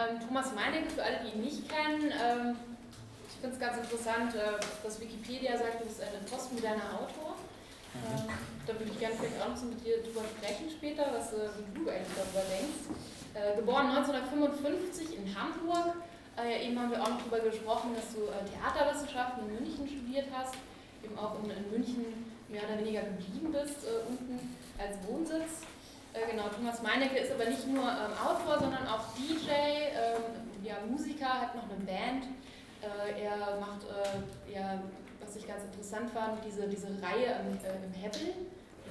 Ähm, Thomas Meinecke, für alle, die ihn nicht kennen, ähm, ich finde es ganz interessant, äh, dass Wikipedia sagt, du bist ein postmoderner Autor. Mhm. Ähm, da würde ich gerne vielleicht auch noch so mit dir drüber sprechen später, was, äh, wie du eigentlich darüber denkst. Äh, geboren 1955 in Hamburg. Äh, eben haben wir auch noch darüber gesprochen, dass du äh, Theaterwissenschaften in München studiert hast, eben auch in, in München mehr oder weniger geblieben bist, äh, unten als Wohnsitz. Äh, genau, Thomas Meinecke ist aber nicht nur ähm, Autor, sondern auch DJ, ähm, ja, Musiker, hat noch eine Band äh, er macht, äh, ja, was ich ganz interessant fand, diese, diese Reihe im, äh, im Hebbel.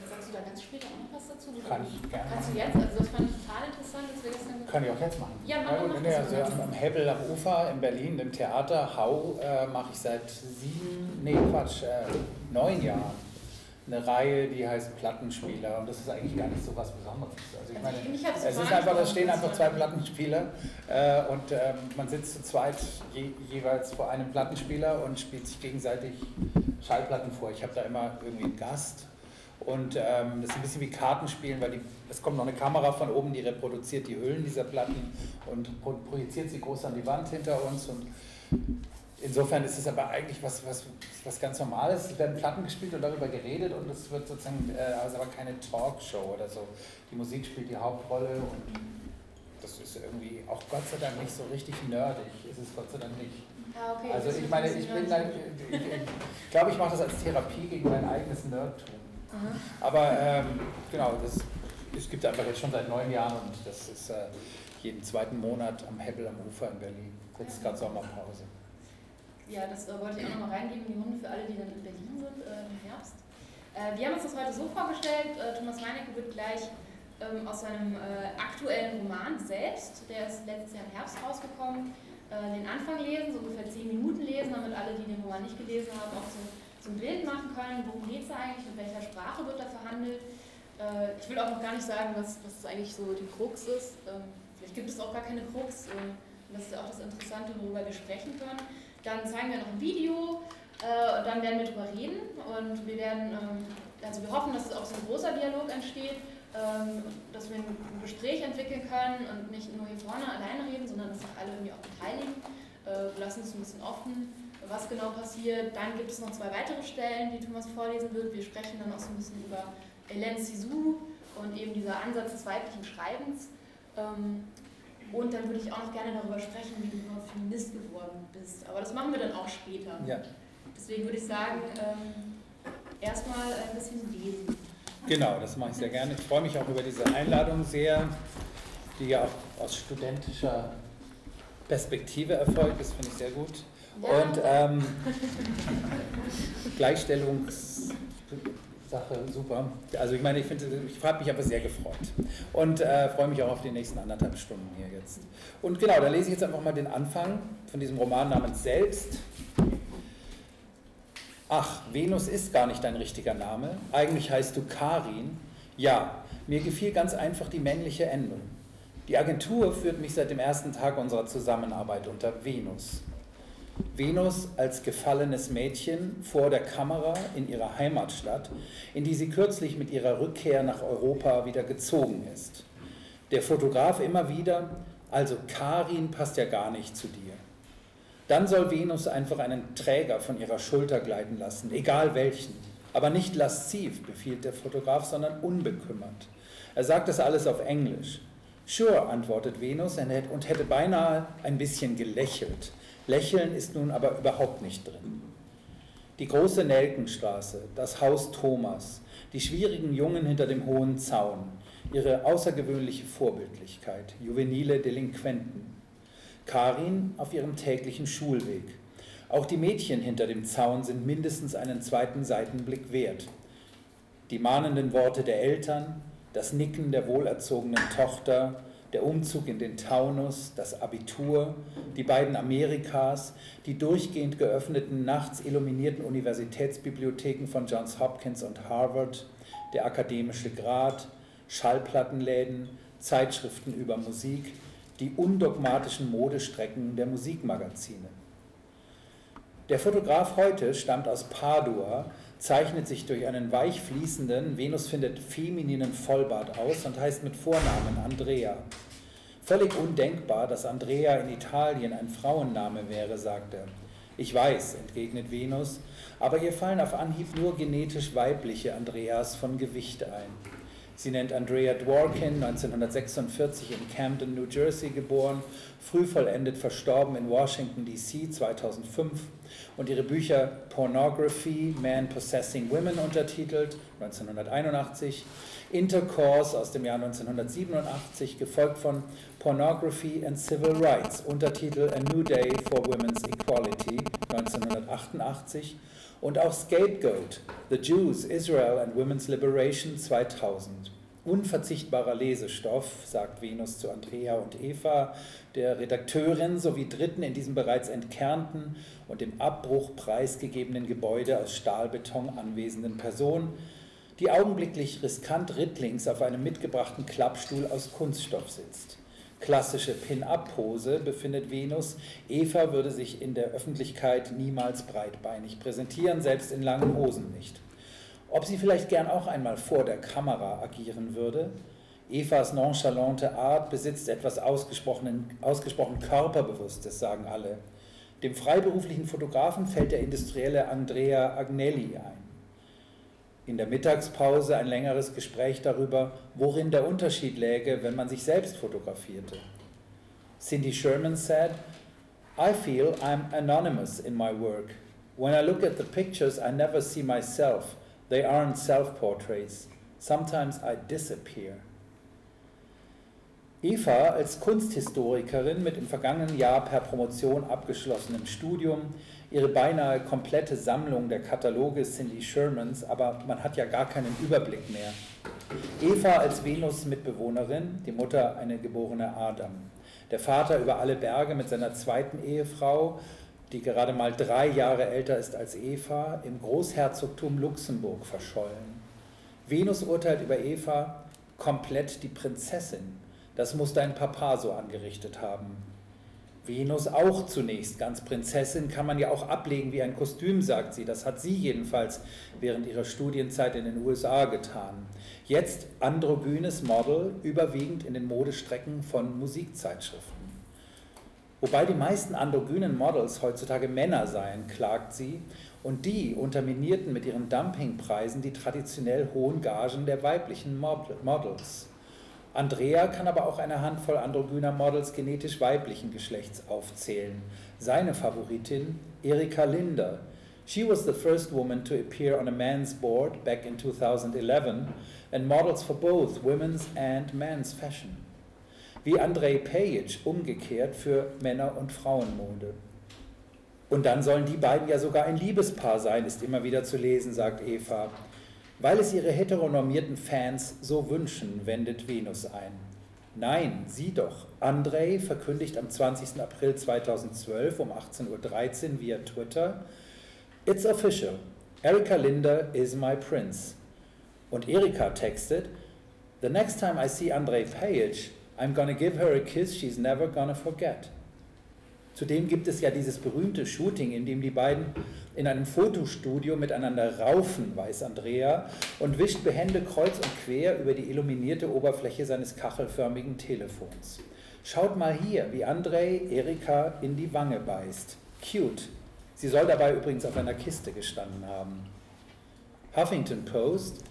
Sagst du da ganz später auch noch was dazu? Kann ich gerne. Kannst du jetzt? Also das fand ich total interessant, dass wir gestern Kann ich auch jetzt machen. Ja, mach, ja, mach nee, also am, am Hebbel am Ufer in Berlin, im Theater Hau, äh, mache ich seit sieben, nee Quatsch, äh, neun Jahren eine Reihe, die heißt Plattenspieler und das ist eigentlich gar nicht so was Besonderes. Also ich meine, es ist einfach, da stehen einfach zwei Plattenspieler äh, und ähm, man sitzt zu zweit je, jeweils vor einem Plattenspieler und spielt sich gegenseitig Schallplatten vor. Ich habe da immer irgendwie einen Gast und ähm, das ist ein bisschen wie Kartenspielen, weil die, es kommt noch eine Kamera von oben, die reproduziert die Hüllen dieser Platten und projiziert sie groß an die Wand hinter uns und Insofern ist es aber eigentlich was, was, was ganz Normales. Es werden Platten gespielt und darüber geredet und es wird sozusagen, äh, also aber keine Talkshow oder so. Die Musik spielt die Hauptrolle und das ist irgendwie auch Gott sei Dank nicht so richtig nerdig. Ist es Gott sei Dank nicht. Ah, okay. Also ich meine, ich bin dann, ich, glaube, ich mache das als Therapie gegen mein eigenes Nerdtum. Mhm. Aber ähm, genau, das, es gibt einfach jetzt schon seit neun Jahren und das ist äh, jeden zweiten Monat am Hebbel am Ufer in Berlin. Jetzt ist gerade Sommerpause. Ja, das äh, wollte ich auch nochmal reingeben in die Runde für alle, die dann in Berlin sind äh, im Herbst. Äh, wir haben uns das heute so vorgestellt, äh, Thomas Meinecke wird gleich ähm, aus seinem äh, aktuellen Roman selbst, der ist letztes Jahr im Herbst rausgekommen, den Anfang lesen, so ungefähr zehn Minuten lesen, damit alle, die den Roman nicht gelesen haben, auch so, so ein Bild machen können, worum geht es eigentlich, in welcher Sprache wird da verhandelt. ich will auch noch gar nicht sagen, was, was eigentlich so die Krux ist. Ähm, vielleicht gibt es auch gar keine Krux. das ist ja auch das Interessante, worüber wir sprechen können. Dann zeigen wir noch ein Video äh, und dann werden wir darüber reden und wir werden, ähm, also wir hoffen, dass auch so ein großer Dialog entsteht, ähm, dass wir ein Gespräch entwickeln können und nicht nur hier vorne alleine reden, sondern dass sich alle irgendwie auch beteiligen. Äh, wir lassen es ein bisschen offen, was genau passiert. Dann gibt es noch zwei weitere Stellen, die Thomas vorlesen wird. Wir sprechen dann auch so ein bisschen über Hélène Cizou und eben dieser Ansatz des weiblichen Schreibens. Ähm, und dann würde ich auch noch gerne darüber sprechen, wie du überhaupt Feminist geworden bist. Aber das machen wir dann auch später. Ja. Deswegen würde ich sagen, ähm, erstmal ein bisschen lesen. Genau, das mache ich sehr gerne. Ich freue mich auch über diese Einladung sehr, die ja auch aus studentischer Perspektive erfolgt ist, finde ich sehr gut. Ja. Und ähm, Gleichstellungs Sache super. Also ich meine, ich finde, ich habe mich aber sehr gefreut und äh, freue mich auch auf die nächsten anderthalb Stunden hier jetzt. Und genau, da lese ich jetzt einfach mal den Anfang von diesem Roman namens Selbst. Ach, Venus ist gar nicht dein richtiger Name. Eigentlich heißt du Karin. Ja, mir gefiel ganz einfach die männliche Endung. Die Agentur führt mich seit dem ersten Tag unserer Zusammenarbeit unter Venus. Venus als gefallenes Mädchen vor der Kamera in ihrer Heimatstadt, in die sie kürzlich mit ihrer Rückkehr nach Europa wieder gezogen ist. Der Fotograf immer wieder, also Karin passt ja gar nicht zu dir. Dann soll Venus einfach einen Träger von ihrer Schulter gleiten lassen, egal welchen. Aber nicht lasziv, befiehlt der Fotograf, sondern unbekümmert. Er sagt das alles auf Englisch. Sure, antwortet Venus und hätte beinahe ein bisschen gelächelt. Lächeln ist nun aber überhaupt nicht drin. Die große Nelkenstraße, das Haus Thomas, die schwierigen Jungen hinter dem hohen Zaun, ihre außergewöhnliche Vorbildlichkeit, juvenile Delinquenten. Karin auf ihrem täglichen Schulweg. Auch die Mädchen hinter dem Zaun sind mindestens einen zweiten Seitenblick wert. Die mahnenden Worte der Eltern, das Nicken der wohlerzogenen Tochter, der Umzug in den Taunus, das Abitur, die beiden Amerikas, die durchgehend geöffneten, nachts illuminierten Universitätsbibliotheken von Johns Hopkins und Harvard, der akademische Grad, Schallplattenläden, Zeitschriften über Musik, die undogmatischen Modestrecken der Musikmagazine. Der Fotograf heute stammt aus Padua, zeichnet sich durch einen weich fließenden, Venus findet femininen Vollbart aus und heißt mit Vornamen Andrea. Völlig undenkbar, dass Andrea in Italien ein Frauenname wäre, sagt er. Ich weiß, entgegnet Venus, aber ihr fallen auf Anhieb nur genetisch weibliche Andreas von Gewicht ein. Sie nennt Andrea Dworkin, 1946 in Camden, New Jersey geboren, früh vollendet verstorben in Washington, D.C. 2005 und ihre Bücher Pornography, Man Possessing Women untertitelt, 1981, Intercourse aus dem Jahr 1987, gefolgt von Pornography and Civil Rights, Untertitel A New Day for Women's Equality, 1988 und auch Scapegoat, The Jews, Israel and Women's Liberation 2000. Unverzichtbarer Lesestoff, sagt Venus zu Andrea und Eva, der Redakteurin sowie Dritten in diesem bereits entkernten und im Abbruch preisgegebenen Gebäude aus Stahlbeton anwesenden Person, die augenblicklich riskant rittlings auf einem mitgebrachten Klappstuhl aus Kunststoff sitzt klassische Pin-Up-Pose befindet Venus. Eva würde sich in der Öffentlichkeit niemals breitbeinig präsentieren, selbst in langen Hosen nicht. Ob sie vielleicht gern auch einmal vor der Kamera agieren würde? Evas nonchalante Art besitzt etwas ausgesprochen Körperbewusstes, sagen alle. Dem freiberuflichen Fotografen fällt der industrielle Andrea Agnelli ein in der Mittagspause ein längeres Gespräch darüber, worin der Unterschied läge, wenn man sich selbst fotografierte. Cindy Sherman said, I feel I'm anonymous in my work. When I look at the pictures, I never see myself. They aren't self portraits. Sometimes I disappear. Eva als Kunsthistorikerin mit im vergangenen Jahr per Promotion abgeschlossenem Studium ihre beinahe komplette Sammlung der Kataloge Cindy Shermans, aber man hat ja gar keinen Überblick mehr. Eva als Venus-Mitbewohnerin, die Mutter eine geborene Adam. Der Vater über alle Berge mit seiner zweiten Ehefrau, die gerade mal drei Jahre älter ist als Eva, im Großherzogtum Luxemburg verschollen. Venus urteilt über Eva komplett die Prinzessin. Das muss dein Papa so angerichtet haben. Venus auch zunächst. Ganz Prinzessin kann man ja auch ablegen wie ein Kostüm, sagt sie. Das hat sie jedenfalls während ihrer Studienzeit in den USA getan. Jetzt androgynes Model, überwiegend in den Modestrecken von Musikzeitschriften. Wobei die meisten androgynen Models heutzutage Männer seien, klagt sie, und die unterminierten mit ihren Dumpingpreisen die traditionell hohen Gagen der weiblichen Models. Andrea kann aber auch eine Handvoll androgyner Models genetisch weiblichen Geschlechts aufzählen. Seine Favoritin, Erika Linder. She was the first woman to appear on a man's board back in 2011 and models for both women's and men's fashion. Wie Andrei Pejic umgekehrt für Männer- und Frauenmode. Und dann sollen die beiden ja sogar ein Liebespaar sein, ist immer wieder zu lesen, sagt Eva. Weil es ihre heteronormierten Fans so wünschen, wendet Venus ein. Nein, sieh doch. Andrei verkündigt am 20. April 2012 um 18.13 Uhr via Twitter: It's official. Erika Linder is my prince. Und Erika textet: The next time I see Andrei Page, I'm gonna give her a kiss she's never gonna forget. Zudem gibt es ja dieses berühmte Shooting, in dem die beiden in einem Fotostudio miteinander raufen, weiß Andrea, und wischt behende kreuz und quer über die illuminierte Oberfläche seines kachelförmigen Telefons. Schaut mal hier, wie Andrei Erika in die Wange beißt. Cute. Sie soll dabei übrigens auf einer Kiste gestanden haben. Huffington Post.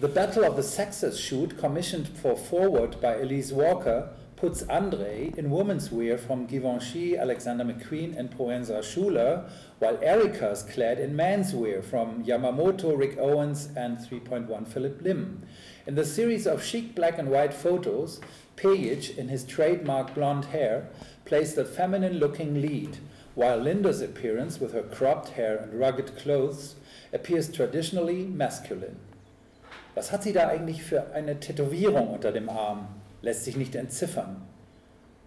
The Battle of the Sexes shoot, commissioned for Forward by Elise Walker, puts Andre in woman's wear from Givenchy, Alexander McQueen, and Proenza Schuler, while Erica's clad in men's wear from Yamamoto, Rick Owens, and 3.1 Philip Lim. In the series of chic black and white photos, Page, in his trademark blonde hair, plays the feminine looking lead, while Linda's appearance, with her cropped hair and rugged clothes, appears traditionally masculine. Was hat sie da eigentlich für eine Tätowierung unter dem Arm? Lässt sich nicht entziffern.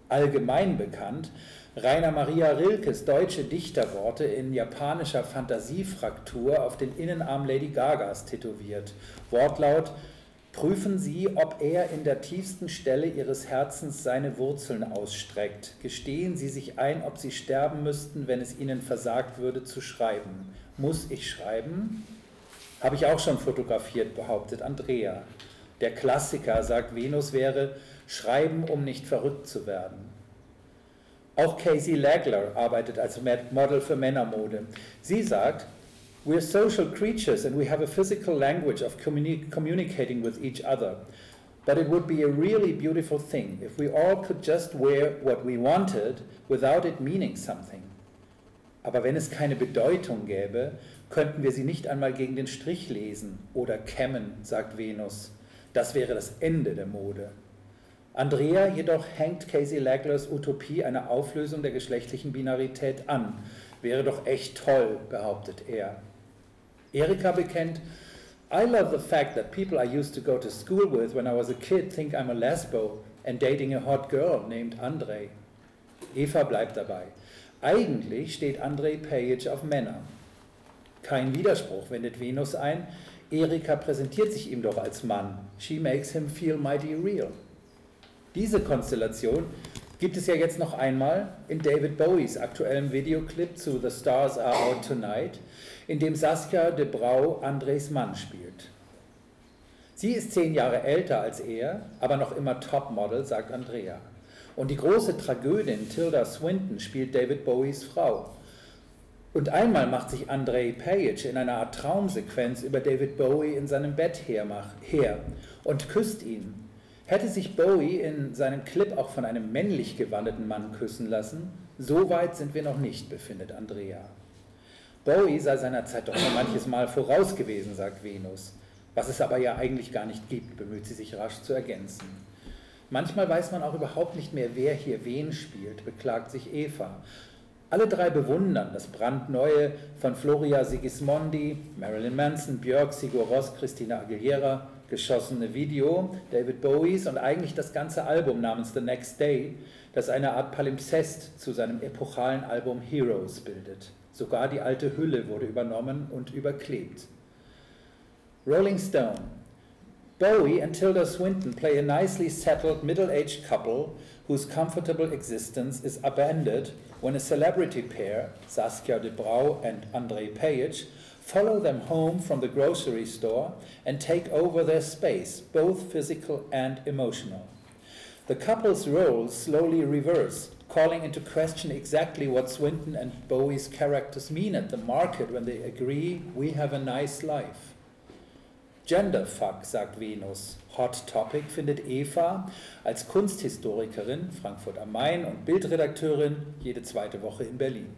Allgemein bekannt, Rainer Maria Rilkes deutsche Dichterworte in japanischer Fantasiefraktur auf den Innenarm Lady Gagas tätowiert. Wortlaut, prüfen Sie, ob er in der tiefsten Stelle Ihres Herzens seine Wurzeln ausstreckt. Gestehen Sie sich ein, ob Sie sterben müssten, wenn es Ihnen versagt würde zu schreiben. Muss ich schreiben? Habe ich auch schon fotografiert, behauptet Andrea. Der Klassiker, sagt Venus, wäre schreiben, um nicht verrückt zu werden. Auch Casey Lagler arbeitet als Model für Männermode. Sie sagt, We're social creatures and we have a physical language of communi communicating with each other. But it would be a really beautiful thing if we all could just wear what we wanted without it meaning something. Aber wenn es keine Bedeutung gäbe, könnten wir sie nicht einmal gegen den Strich lesen oder kämmen, sagt Venus. Das wäre das Ende der Mode. Andrea jedoch hängt Casey Laglers Utopie einer Auflösung der geschlechtlichen Binarität an. Wäre doch echt toll, behauptet er. Erika bekennt, I love the fact that people I used to go to school with when I was a kid think I'm a lesbo and dating a hot girl named Andre. Eva bleibt dabei. Eigentlich steht Andre Page auf Männer. Kein Widerspruch, wendet Venus ein. Erika präsentiert sich ihm doch als Mann. She makes him feel mighty real. Diese Konstellation gibt es ja jetzt noch einmal in David Bowies aktuellem Videoclip zu The Stars Are Out Tonight, in dem Saskia de Brau Andres Mann spielt. Sie ist zehn Jahre älter als er, aber noch immer Topmodel, sagt Andrea. Und die große Tragödin Tilda Swinton spielt David Bowies Frau. Und einmal macht sich Andre Page in einer Art Traumsequenz über David Bowie in seinem Bett her, und küsst ihn. Hätte sich Bowie in seinem Clip auch von einem männlich gewandeten Mann küssen lassen? So weit sind wir noch nicht, befindet Andrea. Bowie sei seiner Zeit doch schon manches Mal voraus gewesen, sagt Venus. Was es aber ja eigentlich gar nicht gibt, bemüht sie sich rasch zu ergänzen. Manchmal weiß man auch überhaupt nicht mehr, wer hier wen spielt, beklagt sich Eva. Alle drei bewundern das brandneue von Floria Sigismondi, Marilyn Manson, Björk, Sigur Ross, Christina Aguilera geschossene Video David Bowies und eigentlich das ganze Album namens The Next Day, das eine Art Palimpsest zu seinem epochalen Album Heroes bildet. Sogar die alte Hülle wurde übernommen und überklebt. Rolling Stone. Bowie and Tilda Swinton play a nicely settled middle aged couple whose comfortable existence is upended when a celebrity pair, Saskia de Brau and André Page, follow them home from the grocery store and take over their space, both physical and emotional. The couple's roles slowly reverse, calling into question exactly what Swinton and Bowie's characters mean at the market when they agree we have a nice life. Genderfuck, sagt Venus. Hot Topic findet Eva als Kunsthistorikerin, Frankfurt am Main und Bildredakteurin jede zweite Woche in Berlin.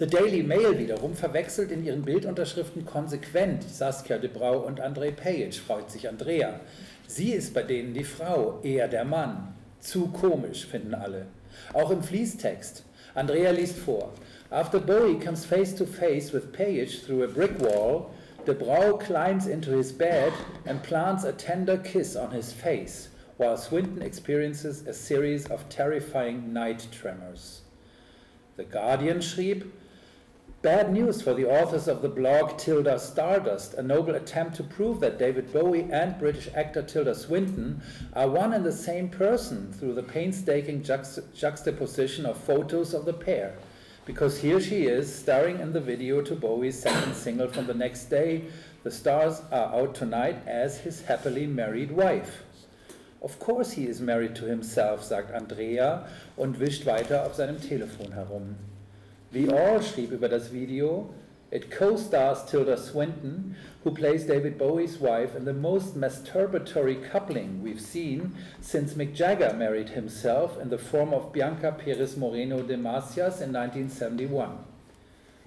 The Daily Mail wiederum verwechselt in ihren Bildunterschriften konsequent Saskia de Brau und André Page, freut sich Andrea. Sie ist bei denen die Frau, er der Mann. Zu komisch, finden alle. Auch im Fließtext. Andrea liest vor. After Bowie comes face to face with Page through a brick wall, de Brau climbs into his bed and plants a tender kiss on his face, while Swinton experiences a series of terrifying night tremors. The Guardian schrieb, Bad news for the authors of the blog Tilda Stardust, a noble attempt to prove that David Bowie and British actor Tilda Swinton are one and the same person through the painstaking juxt juxtaposition of photos of the pair. Because here she is, starring in the video to Bowie's second single from the next day, The Stars Are Out Tonight, as his happily married wife. Of course he is married to himself, sagt Andrea und wischt weiter auf seinem Telefon herum. The All schrieb über das Video, It co-stars Tilda Swinton, who plays David Bowie's wife in the most masturbatory coupling we've seen since Mick Jagger married himself in the form of Bianca Perez Moreno de Macias in 1971.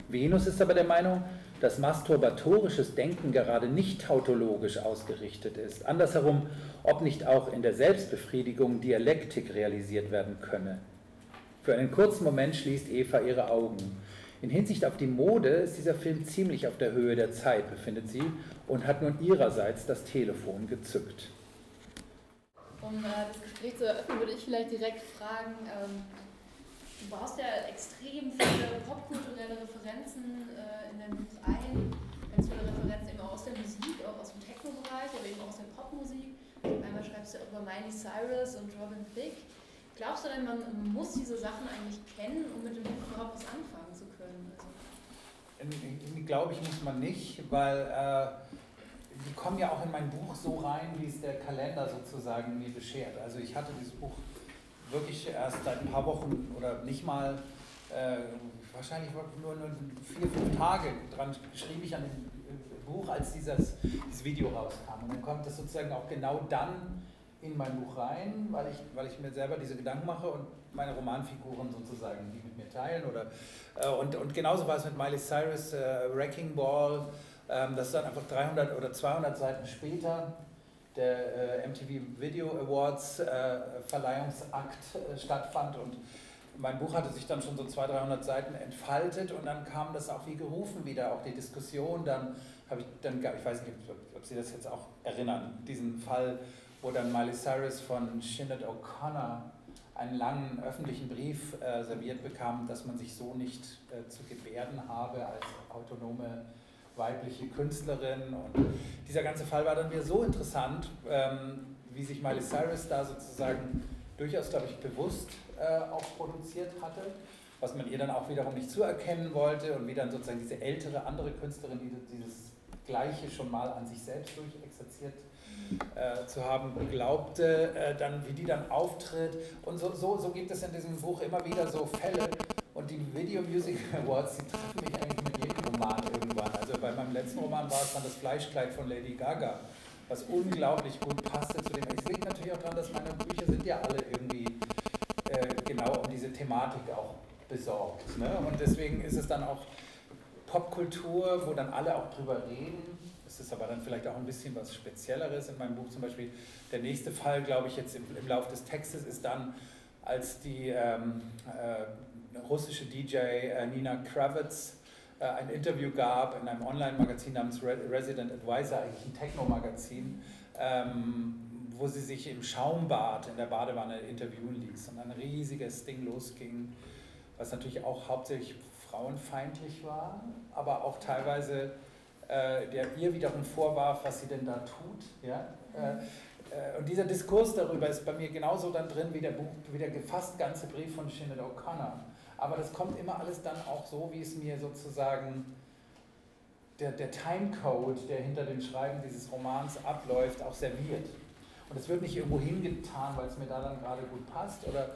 Venus ist aber der Meinung, dass masturbatorisches Denken gerade nicht tautologisch ausgerichtet ist. Andersherum, ob nicht auch in der Selbstbefriedigung Dialektik realisiert werden könne. Für einen kurzen Moment schließt Eva ihre Augen. In Hinsicht auf die Mode ist dieser Film ziemlich auf der Höhe der Zeit, befindet sie, und hat nun ihrerseits das Telefon gezückt. Um äh, das Gespräch zu eröffnen, würde ich vielleicht direkt fragen, ähm, du baust ja extrem viele popkulturelle Referenzen äh, in dein Buch ein, ganz viele Referenzen immer aus der Musik, auch aus dem Techno-Bereich, aber eben auch aus der Popmusik. Einmal schreibst du über Miley Cyrus und Robin Thicke. Glaubst du denn, man muss diese Sachen eigentlich kennen, um mit dem Buch überhaupt was anfangen Glaube ich, muss man nicht, weil äh, die kommen ja auch in mein Buch so rein, wie es der Kalender sozusagen mir beschert. Also ich hatte dieses Buch wirklich erst seit ein paar Wochen oder nicht mal, äh, wahrscheinlich nur, nur vier, fünf Tage dran schrieb ich an dem Buch, als dieses, dieses Video rauskam. Und dann kommt das sozusagen auch genau dann in mein Buch rein, weil ich, weil ich mir selber diese Gedanken mache und meine Romanfiguren sozusagen die mit mir teilen. Oder, äh, und, und genauso war es mit Miley Cyrus, äh, Wrecking Ball, ähm, das ist dann einfach 300 oder 200 Seiten später der äh, MTV Video Awards äh, Verleihungsakt äh, stattfand und mein Buch hatte sich dann schon so 200, 300 Seiten entfaltet und dann kam das auch wie gerufen wieder, auch die Diskussion. Dann habe ich, dann, ich weiß nicht, ob Sie das jetzt auch erinnern, diesen Fall, wo dann Miley Cyrus von Sinead O'Connor einen langen öffentlichen Brief äh, serviert bekam, dass man sich so nicht äh, zu gebärden habe als autonome weibliche Künstlerin. Und dieser ganze Fall war dann wieder so interessant, ähm, wie sich Miley Cyrus da sozusagen durchaus, glaube ich, bewusst äh, auch produziert hatte, was man ihr dann auch wiederum nicht zuerkennen wollte und wie dann sozusagen diese ältere andere Künstlerin, die dieses Gleiche schon mal an sich selbst durchexerziert äh, zu haben glaubte, äh, dann wie die dann auftritt. Und so, so, so gibt es in diesem Buch immer wieder so Fälle. Und die Video Music Awards, die treffen mich eigentlich mit jedem Roman irgendwann. Also bei meinem letzten Roman war es dann das Fleischkleid von Lady Gaga, was unglaublich gut passte zu dem. Es liegt natürlich auch daran, dass meine Bücher sind ja alle irgendwie äh, genau um diese Thematik auch besorgt. Ne? Und deswegen ist es dann auch Popkultur, wo dann alle auch drüber reden. Es ist aber dann vielleicht auch ein bisschen was Spezielleres in meinem Buch. Zum Beispiel der nächste Fall, glaube ich, jetzt im, im Lauf des Textes ist dann, als die ähm, äh, russische DJ äh, Nina Kravitz äh, ein Interview gab in einem Online-Magazin namens Re Resident Advisor, eigentlich ein Techno-Magazin, ähm, wo sie sich im Schaumbad in der Badewanne interviewen ließ und ein riesiges Ding losging, was natürlich auch hauptsächlich frauenfeindlich war, aber auch teilweise der ihr wiederum vorwarf, was sie denn da tut. Ja? Äh, äh, und dieser Diskurs darüber ist bei mir genauso dann drin wie der, Buch, wie der gefasst ganze Brief von Sinead O'Connor. Aber das kommt immer alles dann auch so, wie es mir sozusagen der, der Timecode, der hinter dem Schreiben dieses Romans abläuft, auch serviert. Und es wird nicht irgendwo hingetan, weil es mir da dann gerade gut passt. Oder,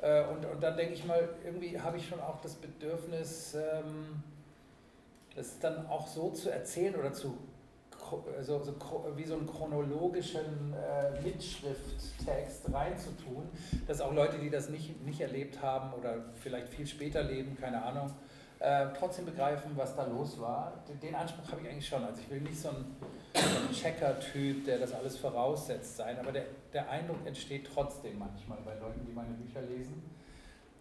äh, und, und dann denke ich mal, irgendwie habe ich schon auch das Bedürfnis, ähm, das dann auch so zu erzählen oder zu so, so, wie so einen chronologischen äh, Mitschrifttext reinzutun, dass auch Leute, die das nicht, nicht erlebt haben oder vielleicht viel später leben, keine Ahnung, äh, trotzdem begreifen, was da los war. Den, den Anspruch habe ich eigentlich schon. Also ich will nicht so ein, so ein Checker-Typ, der das alles voraussetzt sein, aber der, der Eindruck entsteht trotzdem manchmal bei Leuten, die meine Bücher lesen,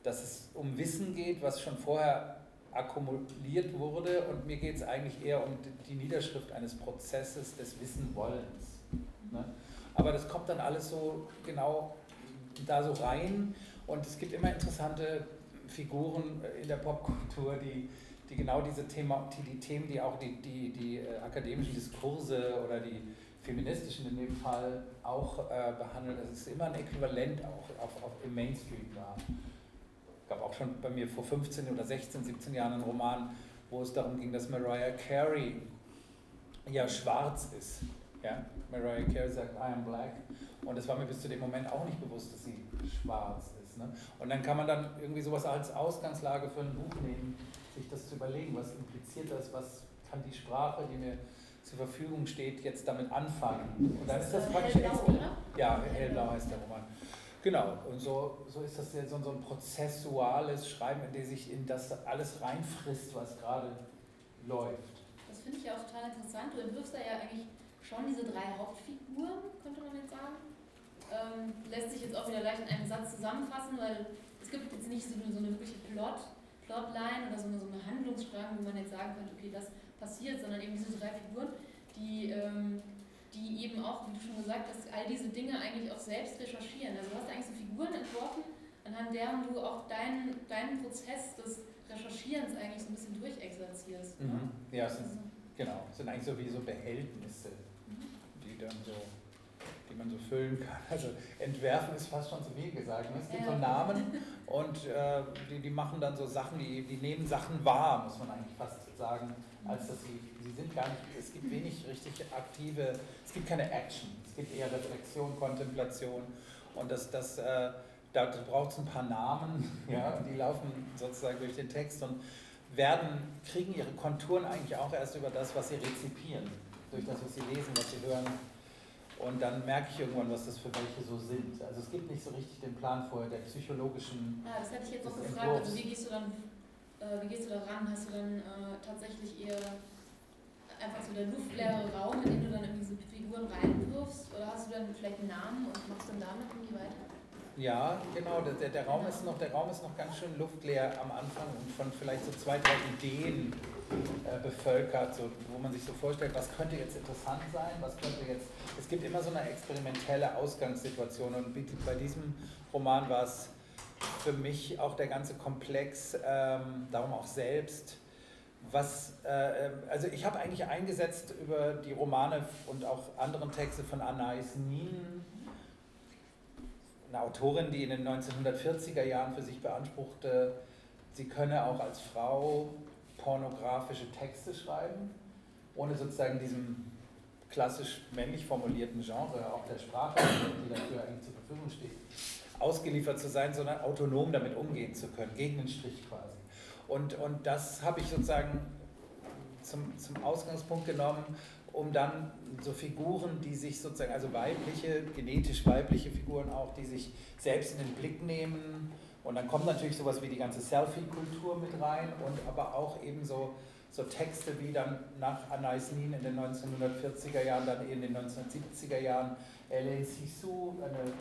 dass es um Wissen geht, was schon vorher akkumuliert wurde und mir geht es eigentlich eher um die Niederschrift eines Prozesses des Wissenwollens. Ne? Aber das kommt dann alles so genau da so rein und es gibt immer interessante Figuren in der Popkultur, die, die genau diese Thema, die, die Themen, die auch die, die, die äh, akademischen Diskurse oder die feministischen in dem Fall auch äh, behandeln. Es ist immer ein Äquivalent auch auf, auf, im Mainstream da gab auch schon bei mir vor 15 oder 16, 17 Jahren einen Roman, wo es darum ging, dass Mariah Carey ja schwarz ist. Ja? Mariah Carey sagt, I am black. Und das war mir bis zu dem Moment auch nicht bewusst, dass sie schwarz ist. Ne? Und dann kann man dann irgendwie sowas als Ausgangslage für ein Buch nehmen, sich das zu überlegen, was impliziert das, was kann die Sprache, die mir zur Verfügung steht, jetzt damit anfangen. Und dann ist das praktisch. Hellblau, ja, hellblau heißt der Roman. Genau, und so, so ist das ja so, so ein prozessuales Schreiben, in dem sich in das alles reinfrisst, was gerade läuft. Das finde ich ja auch total interessant. Du entwirfst da ja eigentlich schon diese drei Hauptfiguren, könnte man jetzt sagen. Ähm, lässt sich jetzt auch wieder leicht in einem Satz zusammenfassen, weil es gibt jetzt nicht so eine, so eine wirkliche Plot, Plotline oder so eine, so eine Handlungsstrang, wo man jetzt sagen könnte, okay, das passiert, sondern eben diese drei Figuren, die ähm, die eben auch, wie du schon gesagt hast, all diese Dinge eigentlich auch selbst recherchieren. Also du hast eigentlich so Figuren entworfen, anhand deren du auch deinen, deinen Prozess des Recherchierens eigentlich so ein bisschen durchexerzierst. Ne? Mhm. Ja, es sind, also, genau, es sind eigentlich so wie so Behältnisse, mhm. die dann so die man so füllen kann. Also entwerfen ist fast schon zu viel gesagt. Ne? Es gibt so Namen und äh, die, die machen dann so Sachen, die, die nehmen Sachen wahr, muss man eigentlich fast sagen, als dass sie, sie sind gar nicht, es gibt wenig richtig aktive, es gibt keine Action, es gibt eher Reflexion, Kontemplation und das, das äh, da braucht es ein paar Namen, ja, die laufen sozusagen durch den Text und werden, kriegen ihre Konturen eigentlich auch erst über das, was sie rezipieren, durch das, was sie lesen, was sie hören. Und dann merke ich irgendwann, was das für welche so sind. Also es gibt nicht so richtig den Plan vorher der psychologischen. Ja, das hätte ich jetzt noch gefragt. Also wie gehst du dann, äh, wie gehst du da ran? Hast du dann äh, tatsächlich eher einfach so der luftleere Raum, in den du dann in diese Figuren reinwirfst? Oder hast du dann vielleicht einen Namen und machst dann damit irgendwie weiter? Ja, genau. Der, der, Raum ist noch, der Raum ist noch ganz schön luftleer am Anfang und von vielleicht so zwei, drei Ideen äh, bevölkert, so, wo man sich so vorstellt, was könnte jetzt interessant sein, was könnte jetzt. Es gibt immer so eine experimentelle Ausgangssituation und bei diesem Roman war es für mich auch der ganze Komplex, ähm, darum auch selbst. Was, äh, also ich habe eigentlich eingesetzt über die Romane und auch anderen Texte von Anais Nin, eine Autorin, die in den 1940er Jahren für sich beanspruchte, sie könne auch als Frau pornografische Texte schreiben, ohne sozusagen diesem klassisch männlich formulierten Genre, auch der Sprache, die dafür eigentlich zur Verfügung steht, ausgeliefert zu sein, sondern autonom damit umgehen zu können, gegen den Strich quasi. Und, und das habe ich sozusagen zum, zum Ausgangspunkt genommen um dann so Figuren, die sich sozusagen, also weibliche, genetisch weibliche Figuren auch, die sich selbst in den Blick nehmen. Und dann kommt natürlich sowas wie die ganze Selfie-Kultur mit rein und aber auch eben so, so Texte wie dann nach Anais Nin in den 1940er Jahren, dann in den 1970er Jahren Hélène Sissou, eine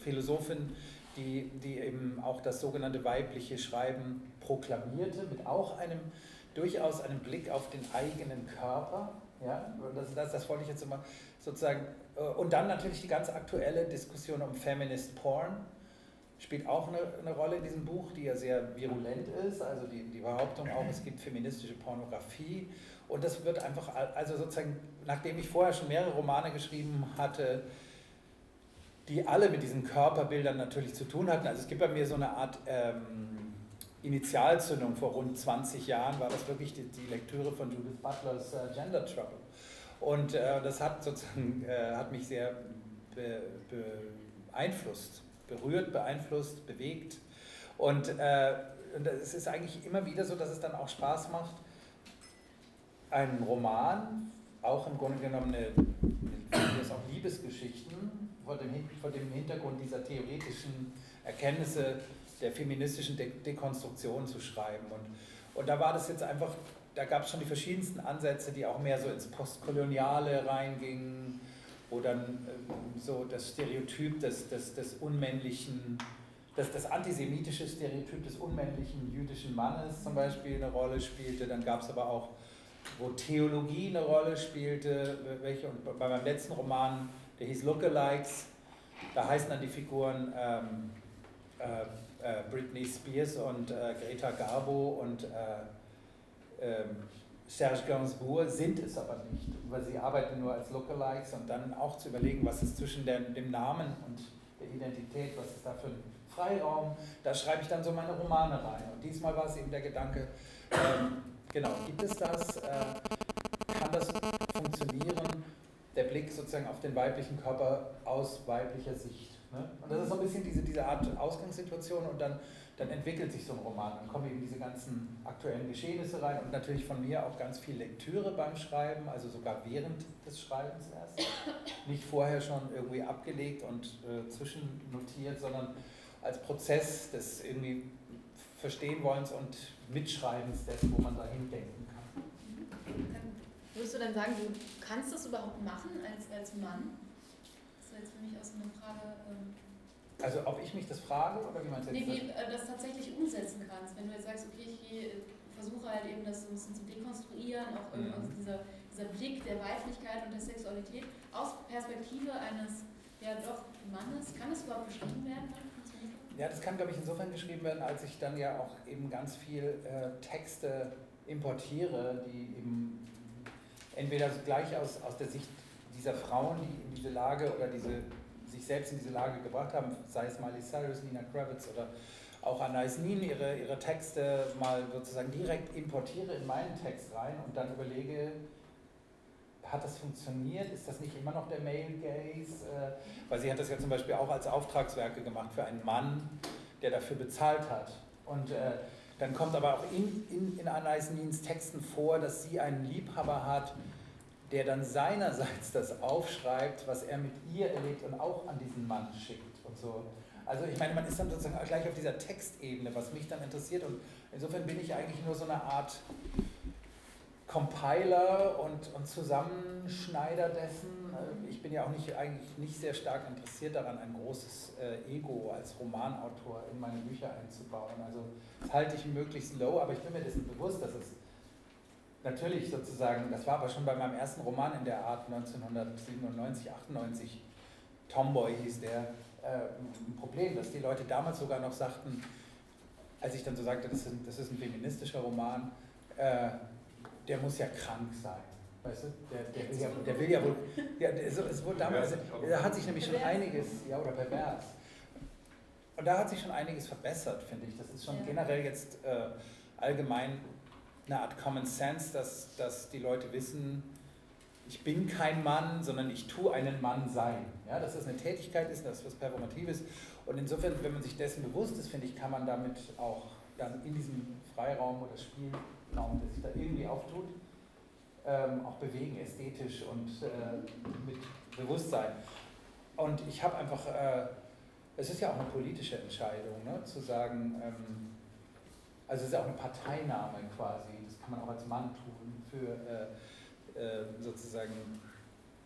Philosophin, die, die eben auch das sogenannte weibliche Schreiben proklamierte, mit auch einem durchaus einem Blick auf den eigenen Körper ja, das, das, das wollte ich jetzt immer sozusagen. Äh, und dann natürlich die ganz aktuelle Diskussion um Feminist Porn spielt auch eine, eine Rolle in diesem Buch, die ja sehr virulent ist. Also die, die Behauptung auch, es gibt feministische Pornografie. Und das wird einfach, also sozusagen, nachdem ich vorher schon mehrere Romane geschrieben hatte, die alle mit diesen Körperbildern natürlich zu tun hatten. Also es gibt bei mir so eine Art ähm, Initialzündung vor rund 20 Jahren war das wirklich die, die Lektüre von Judith Butlers äh, Gender Trouble. Und äh, das hat sozusagen äh, hat mich sehr be, beeinflusst, berührt, beeinflusst, bewegt. Und, äh, und es ist eigentlich immer wieder so, dass es dann auch Spaß macht, einen Roman, auch im Grunde genommen eine, eine auch Liebesgeschichten vor dem, vor dem Hintergrund dieser theoretischen Erkenntnisse der feministischen De Dekonstruktion zu schreiben. Und, und da war das jetzt einfach, da gab es schon die verschiedensten Ansätze, die auch mehr so ins Postkoloniale reingingen, wo dann ähm, so das Stereotyp des, des, des unmännlichen, das, das antisemitische Stereotyp des unmännlichen jüdischen Mannes zum Beispiel eine Rolle spielte. Dann gab es aber auch, wo Theologie eine Rolle spielte, welche, und bei meinem letzten Roman, der hieß Lookalikes, da heißen dann die Figuren ähm, äh, äh, Britney Spears und äh, Greta Garbo und ähm, Serge Gainsbourg sind es aber nicht, weil sie arbeiten nur als Lookalikes und dann auch zu überlegen, was ist zwischen der, dem Namen und der Identität, was ist da für ein Freiraum, da schreibe ich dann so meine Romane rein. Und diesmal war es eben der Gedanke, ähm, genau, gibt es das, äh, kann das funktionieren, der Blick sozusagen auf den weiblichen Körper aus weiblicher Sicht. Ne? Und das ist so ein bisschen diese, diese Art Ausgangssituation und dann, dann entwickelt sich so ein Roman. Dann kommen eben diese ganzen aktuellen Geschehnisse rein und natürlich von mir auch ganz viel Lektüre beim Schreiben, also sogar während des Schreibens erst. Nicht vorher schon irgendwie abgelegt und äh, zwischennotiert, sondern als Prozess des irgendwie Verstehen und Mitschreibens dessen, wo man dahin denken kann. Würdest du dann sagen, du kannst das überhaupt machen als, als Mann? Das wäre jetzt für mich auch so eine Frage. Ähm also ob ich mich das frage oder wie meinst du nee, wie äh, das tatsächlich umsetzen kannst. Wenn du jetzt sagst, okay, ich äh, versuche halt eben das so ein bisschen zu dekonstruieren, auch mhm. also dieser, dieser Blick der Weiblichkeit und der Sexualität aus Perspektive eines ja doch Mannes, kann das überhaupt beschrieben werden? Ja, das kann, glaube ich, insofern geschrieben werden, als ich dann ja auch eben ganz viel äh, Texte importiere, die eben entweder gleich aus, aus der Sicht dieser Frauen, die in diese Lage oder diese, sich selbst in diese Lage gebracht haben, sei es Miley Cyrus, Nina Kravitz oder auch Anais Nin, ihre, ihre Texte mal sozusagen direkt importiere in meinen Text rein und dann überlege, hat das funktioniert? Ist das nicht immer noch der Male Gaze? Äh, weil sie hat das ja zum Beispiel auch als Auftragswerke gemacht für einen Mann, der dafür bezahlt hat. Und äh, dann kommt aber auch in, in, in Anais Nins Texten vor, dass sie einen Liebhaber hat, der dann seinerseits das aufschreibt, was er mit ihr erlebt und auch an diesen Mann schickt und so. Also ich meine, man ist dann sozusagen gleich auf dieser Textebene, was mich dann interessiert und insofern bin ich eigentlich nur so eine Art Compiler und, und Zusammenschneider dessen. Äh, ich bin ja auch nicht, eigentlich nicht sehr stark interessiert daran, ein großes äh, Ego als Romanautor in meine Bücher einzubauen. Also das halte ich möglichst low, aber ich bin mir dessen bewusst, dass es natürlich sozusagen, das war aber schon bei meinem ersten Roman in der Art 1997, 98, Tomboy hieß der, äh, ein Problem, dass die Leute damals sogar noch sagten, als ich dann so sagte, das ist ein, das ist ein feministischer Roman, äh, der muss ja krank sein. Weißt du? Der, der, will, ja, der will ja wohl. Ja, es, es wurde damals, also, da hat sich nämlich schon einiges, ja, oder pervers. Und da hat sich schon einiges verbessert, finde ich. Das ist schon generell jetzt äh, allgemein eine Art Common Sense, dass, dass die Leute wissen, ich bin kein Mann, sondern ich tue einen Mann sein. Ja, dass das eine Tätigkeit ist, dass das was Performatives. Und insofern, wenn man sich dessen bewusst ist, finde ich, kann man damit auch dann in diesem Freiraum oder Spielraum, der sich da irgendwie auftut, ähm, auch bewegen, ästhetisch und äh, mit Bewusstsein. Und ich habe einfach, äh, es ist ja auch eine politische Entscheidung, ne, zu sagen, ähm, also es ist ja auch eine Parteinahme quasi, das kann man auch als Mann tun für äh, äh sozusagen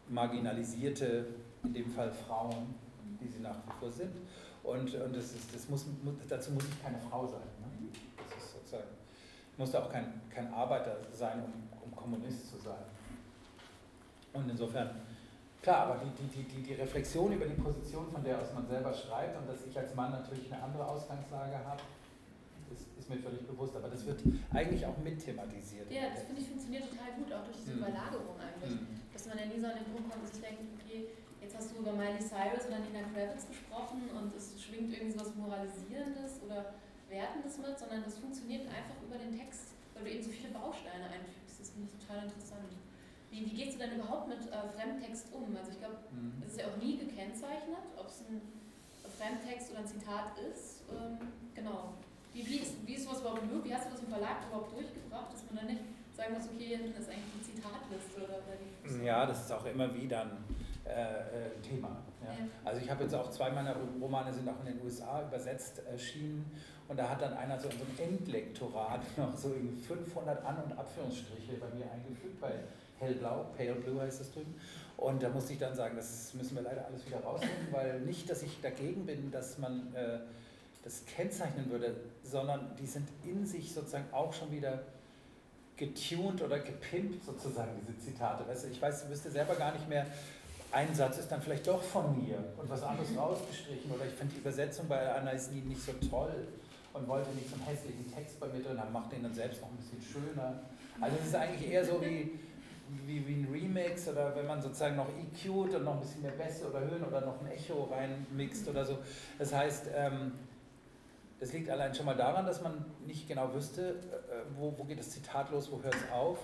marginalisierte, in dem Fall Frauen, die sie nach wie vor sind. Und, und das ist, das muss, dazu muss ich keine Frau sein. Ne? Das ist sozusagen, ich musste auch kein, kein Arbeiter sein, um, um Kommunist zu sein. Und insofern, klar, aber die, die, die, die Reflexion über die Position, von der aus man selber schreibt und dass ich als Mann natürlich eine andere Ausgangslage habe, das ist mir völlig bewusst, aber das wird eigentlich auch mit thematisiert. Ja, das finde ich funktioniert total gut, auch durch diese mhm. Überlagerung eigentlich. Mhm. Dass man ja nie so an den Punkt kommt und sich denkt, okay, jetzt hast du über Miley Cyrus oder Nina Kravitz gesprochen und es schwingt irgendwie so was Moralisierendes oder Wertendes mit, sondern das funktioniert einfach über den Text, weil du eben so viele Bausteine einfügst. Das finde ich total interessant. Wie, wie gehst du denn überhaupt mit äh, Fremdtext um? Also ich glaube, mhm. es ist ja auch nie gekennzeichnet, ob es ein Fremdtext oder ein Zitat ist. Ähm, genau. Wie, wie, ist, wie ist sowas überhaupt möglich? Wie hast du das im Verlag überhaupt durchgebracht, dass man dann nicht sagen muss, okay, hier ist eigentlich die Zitatliste oder, oder Ja, das ist auch immer wieder ein äh, äh Thema. Ja. Ja. Also ich habe jetzt auch zwei meiner Romane sind auch in den USA übersetzt erschienen und da hat dann einer so in so einem Endlektorat noch so 500 An- und Abführungsstriche bei mir eingefügt, bei Hellblau, Pale Blue heißt es drüben. Und da musste ich dann sagen, das müssen wir leider alles wieder rausnehmen, weil nicht, dass ich dagegen bin, dass man äh, das kennzeichnen würde, sondern die sind in sich sozusagen auch schon wieder getuned oder gepimpt sozusagen, diese Zitate. Weißt du, ich weiß, du wüsste selber gar nicht mehr, ein Satz ist dann vielleicht doch von mir und was anderes rausgestrichen oder ich finde die Übersetzung bei Anais nie nicht so toll und wollte nicht so einen hässlichen Text bei mir drin haben, macht den dann selbst noch ein bisschen schöner. Also es ist eigentlich eher so wie, wie, wie ein Remix oder wenn man sozusagen noch EQt und noch ein bisschen mehr Bässe oder Höhen oder noch ein Echo reinmixt oder so. Das heißt, ähm, das liegt allein schon mal daran, dass man nicht genau wüsste, äh, wo, wo geht das Zitat los, wo hört es auf.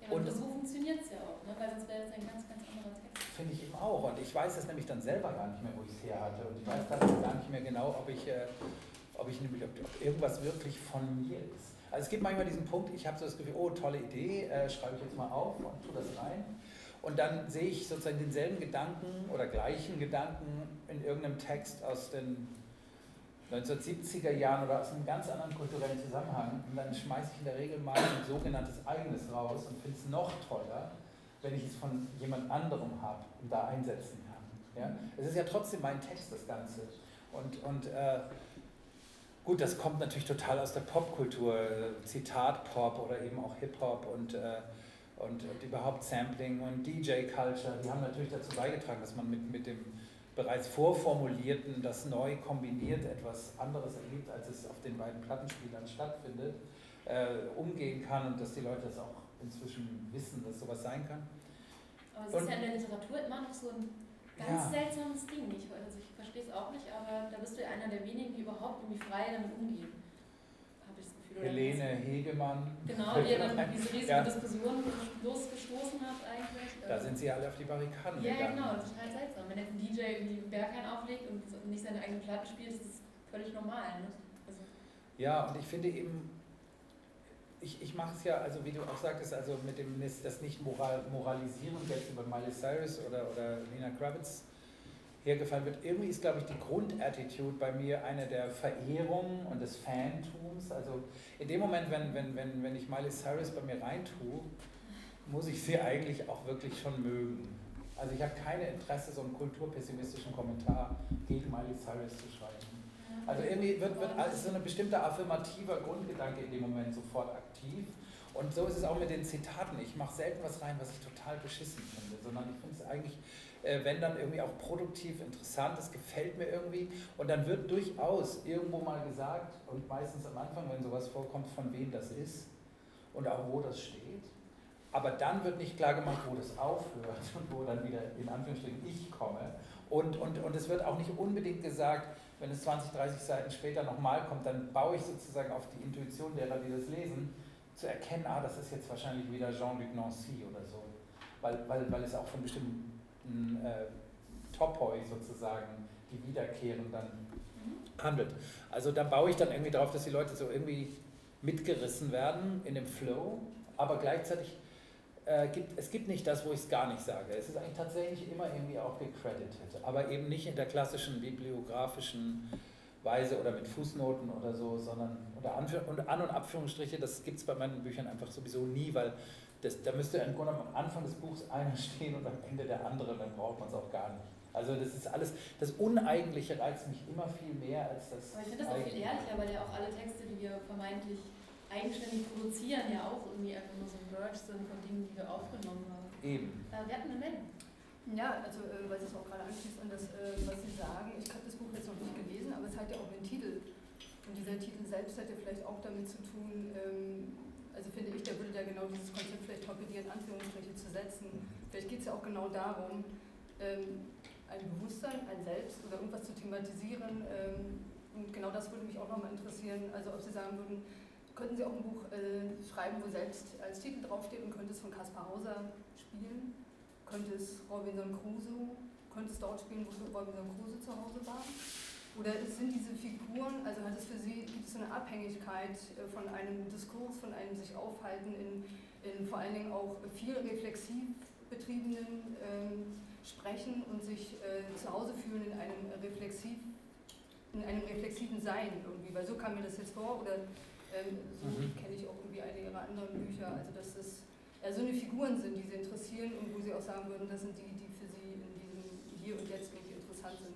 Ja, und, so funktioniert es ja auch, ne? weil sonst wäre es ein ganz, ganz anderer Text. Finde ich eben auch. Und ich weiß es nämlich dann selber gar nicht mehr, wo ich es her hatte. Und ich weiß dann gar nicht mehr genau, ob ich, äh, ob ich nämlich, ob, irgendwas wirklich von mir ist. Also es gibt manchmal diesen Punkt, ich habe so das Gefühl, oh, tolle Idee, äh, schreibe ich jetzt mal auf und tue das rein. Und dann sehe ich sozusagen denselben Gedanken oder gleichen Gedanken in irgendeinem Text aus den 1970er Jahren oder aus einem ganz anderen kulturellen Zusammenhang und dann schmeiße ich in der Regel mal ein sogenanntes eigenes raus und finde es noch toller, wenn ich es von jemand anderem habe und da einsetzen kann. Ja? Es ist ja trotzdem mein Text, das Ganze. Und, und äh, gut, das kommt natürlich total aus der Popkultur, Zitat-Pop oder eben auch Hip-Hop und, äh, und, und überhaupt Sampling und DJ-Culture, die haben natürlich dazu beigetragen, dass man mit, mit dem bereits vorformulierten, das neu kombiniert etwas anderes ergibt, als es auf den beiden Plattenspielern stattfindet, äh, umgehen kann und dass die Leute das auch inzwischen wissen, dass sowas sein kann. Aber es ist ja in der Literatur immer noch so ein ganz ja. seltsames Ding. Ich, also ich verstehe es auch nicht, aber da bist du ja einer der wenigen, die überhaupt irgendwie frei damit umgehen. Habe ich das Gefühl. Helene Hegemann. Genau, die dann diese riesige ja. Diskussion losgestoßen hat eigentlich. Da sind sie alle auf die Barrikaden ja, gegangen. Ja, genau, total seltsam. Wenn jetzt ein DJ irgendwie Berghain auflegt und nicht seine eigenen Platten spielt, ist das völlig normal. Ne? Also ja, und ich finde eben, ich, ich mache es ja, also wie du auch sagtest, also mit dem das nicht moral, moralisieren jetzt über Miley Cyrus oder, oder Nina Kravitz hergefallen wird. Irgendwie ist, glaube ich, die Grundattitude bei mir eine der Verehrung und des Fantums. Also in dem Moment, wenn, wenn, wenn, wenn ich Miley Cyrus bei mir reintue, muss ich sie eigentlich auch wirklich schon mögen. Also ich habe kein Interesse, so einen kulturpessimistischen Kommentar gegen Miley Cyrus zu schreiben. Also irgendwie wird, wird also so ein bestimmter affirmativer Grundgedanke in dem Moment sofort aktiv. Und so ist es auch mit den Zitaten. Ich mache selten was rein, was ich total beschissen finde, sondern ich finde es eigentlich, äh, wenn dann irgendwie auch produktiv interessant, das gefällt mir irgendwie. Und dann wird durchaus irgendwo mal gesagt, und meistens am Anfang, wenn sowas vorkommt, von wem das ist und auch wo das steht. Aber dann wird nicht klar gemacht, wo das aufhört und wo dann wieder in Anführungsstrichen ich komme. Und, und, und es wird auch nicht unbedingt gesagt, wenn es 20, 30 Seiten später nochmal kommt, dann baue ich sozusagen auf die Intuition derer, die das lesen, zu erkennen, ah, das ist jetzt wahrscheinlich wieder Jean-Luc Nancy oder so. Weil, weil, weil es auch von bestimmten äh, Topoi sozusagen, die wiederkehren, dann handelt. Also da baue ich dann irgendwie darauf, dass die Leute so irgendwie mitgerissen werden in dem Flow, aber gleichzeitig äh, gibt, es gibt nicht das, wo ich es gar nicht sage. Es ist eigentlich tatsächlich immer irgendwie auch gecredited, aber eben nicht in der klassischen bibliografischen Weise oder mit Fußnoten oder so, sondern unter Anführ und An- und Abführungsstriche, das gibt es bei meinen Büchern einfach sowieso nie, weil das, da müsste im Grunde am Anfang des Buchs einer stehen und am Ende der andere, dann braucht man es auch gar nicht. Also das ist alles, das Uneigentliche reizt mich immer viel mehr als das. Aber ich finde das auch viel ehrlicher, weil ja auch alle Texte, die wir vermeintlich eigenständig produzieren, ja auch irgendwie einfach nur so ein Merge sind von Dingen, die wir aufgenommen haben. Eben. Äh, wir hatten eine Mail. Ja, also äh, weil es auch gerade anschließt an das, äh, was Sie sagen. Ich habe das Buch jetzt noch nicht gelesen, aber es hat ja auch einen Titel. Und dieser Titel selbst hätte vielleicht auch damit zu tun, ähm, also finde ich, der würde da genau dieses Konzept vielleicht torpedieren, Anführungsstriche zu setzen. Vielleicht geht es ja auch genau darum, ähm, ein Bewusstsein, ein Selbst oder irgendwas zu thematisieren. Ähm, und genau das würde mich auch nochmal interessieren. Also ob Sie sagen würden, könnten Sie auch ein Buch äh, schreiben, wo selbst als Titel draufsteht und könnte es von Caspar Hauser spielen? Könnte es Robinson Crusoe, könnte es dort spielen, wo Robinson Crusoe zu Hause war? Oder sind diese Figuren, also hat es für Sie, gibt es eine Abhängigkeit äh, von einem Diskurs, von einem sich aufhalten in, in vor allen Dingen auch viel reflexiv betriebenen ähm, Sprechen und sich äh, zu Hause fühlen in einem reflexiv in einem reflexiven Sein irgendwie, weil so kam mir das jetzt vor oder ähm, so mhm. kenne ich auch irgendwie eine ihrer anderen Bücher. Also dass es ja, so eine Figuren sind, die sie interessieren und wo sie auch sagen würden, das sind die, die für sie in diesem Hier und Jetzt wirklich interessant sind.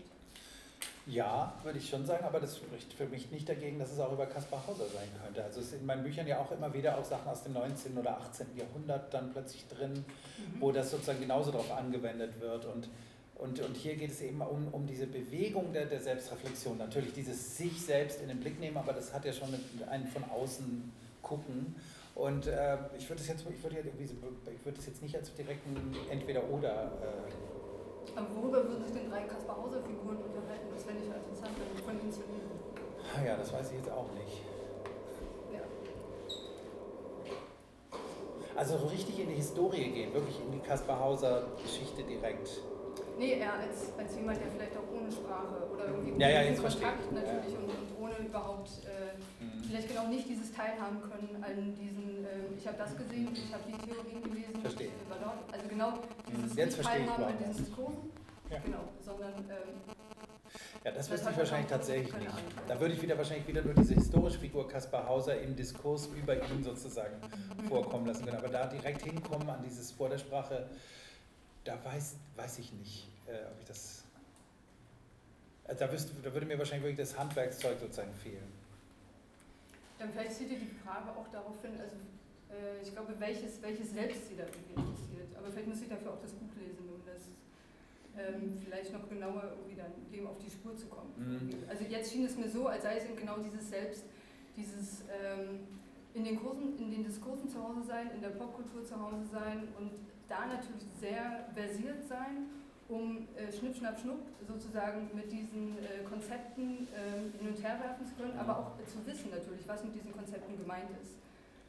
Ja, würde ich schon sagen, aber das spricht für mich nicht dagegen, dass es auch über Kaspar Hauser sein könnte. Also es ist in meinen Büchern ja auch immer wieder auch Sachen aus dem 19. oder 18. Jahrhundert dann plötzlich drin, mhm. wo das sozusagen genauso darauf angewendet wird. Und und, und hier geht es eben um, um diese Bewegung der, der Selbstreflexion. Natürlich dieses sich selbst in den Blick nehmen, aber das hat ja schon ein von außen gucken. Und äh, ich würde es jetzt, ich würde ich würde es jetzt nicht als direkten Entweder-Oder. Äh aber worüber würden sich denn drei Kaspar Hauser-Figuren unterhalten? Das wäre nicht interessant, von Ihnen zu lesen. Ah ja, das weiß ich jetzt auch nicht. Ja. Also richtig in die Historie gehen, wirklich in die Kaspar Hauser-Geschichte direkt. Nee, eher als, als jemand, der vielleicht auch ohne Sprache oder irgendwie ohne ja, ja, Kontakt natürlich ja. und, und, ohne überhaupt äh, mhm. vielleicht genau nicht dieses Teilhaben können an diesen, äh, ich habe das gesehen, ich habe die Theorien gelesen, Verstehe. Also genau dieses mhm. Jetzt Teilhaben an diesen Diskursen. Ja. Genau, sondern ähm, ja, das wüsste ich wahrscheinlich tatsächlich nicht. Da würde ich wieder wahrscheinlich wieder nur diese historische Figur Kaspar Hauser im Diskurs über ihn sozusagen vorkommen lassen können. Aber da direkt hinkommen an dieses vor der Sprache da weiß, weiß ich nicht, äh, ob ich das. Also da, wüsste, da würde mir wahrscheinlich wirklich das Handwerkszeug sozusagen fehlen. Dann vielleicht zieht ihr die Frage auch darauf hin, also äh, ich glaube, welches, welches Selbst Sie da irgendwie interessiert. Aber vielleicht muss ich dafür auch das Buch lesen, um das ähm, vielleicht noch genauer irgendwie dann dem auf die Spur zu kommen. Mhm. Also jetzt schien es mir so, als sei es eben genau dieses Selbst, dieses ähm, in den Kursen, in den Diskursen zu Hause sein, in der Popkultur zu Hause sein und da natürlich sehr versiert sein, um äh, Schnipp, Schnapp, Schnupp sozusagen mit diesen äh, Konzepten äh, hin und her werfen zu können, aber auch zu wissen natürlich, was mit diesen Konzepten gemeint ist.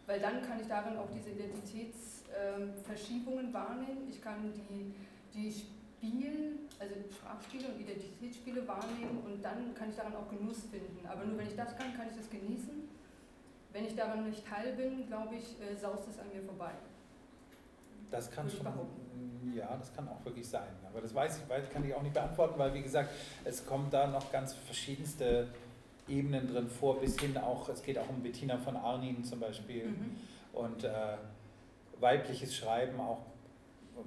Weil dann kann ich darin auch diese Identitätsverschiebungen ähm, wahrnehmen. Ich kann die, die Spiel, also Sprachspiele und Identitätsspiele wahrnehmen und dann kann ich daran auch Genuss finden. Aber nur wenn ich das kann, kann ich das genießen. Wenn ich daran nicht teil bin, glaube ich, äh, saust es an mir vorbei. Das kann schon, ja, das kann auch wirklich sein. Aber das weiß ich, weiß, kann ich auch nicht beantworten, weil wie gesagt, es kommen da noch ganz verschiedenste Ebenen drin vor, bis hin auch, es geht auch um Bettina von Arnin zum Beispiel mhm. und äh, weibliches Schreiben, auch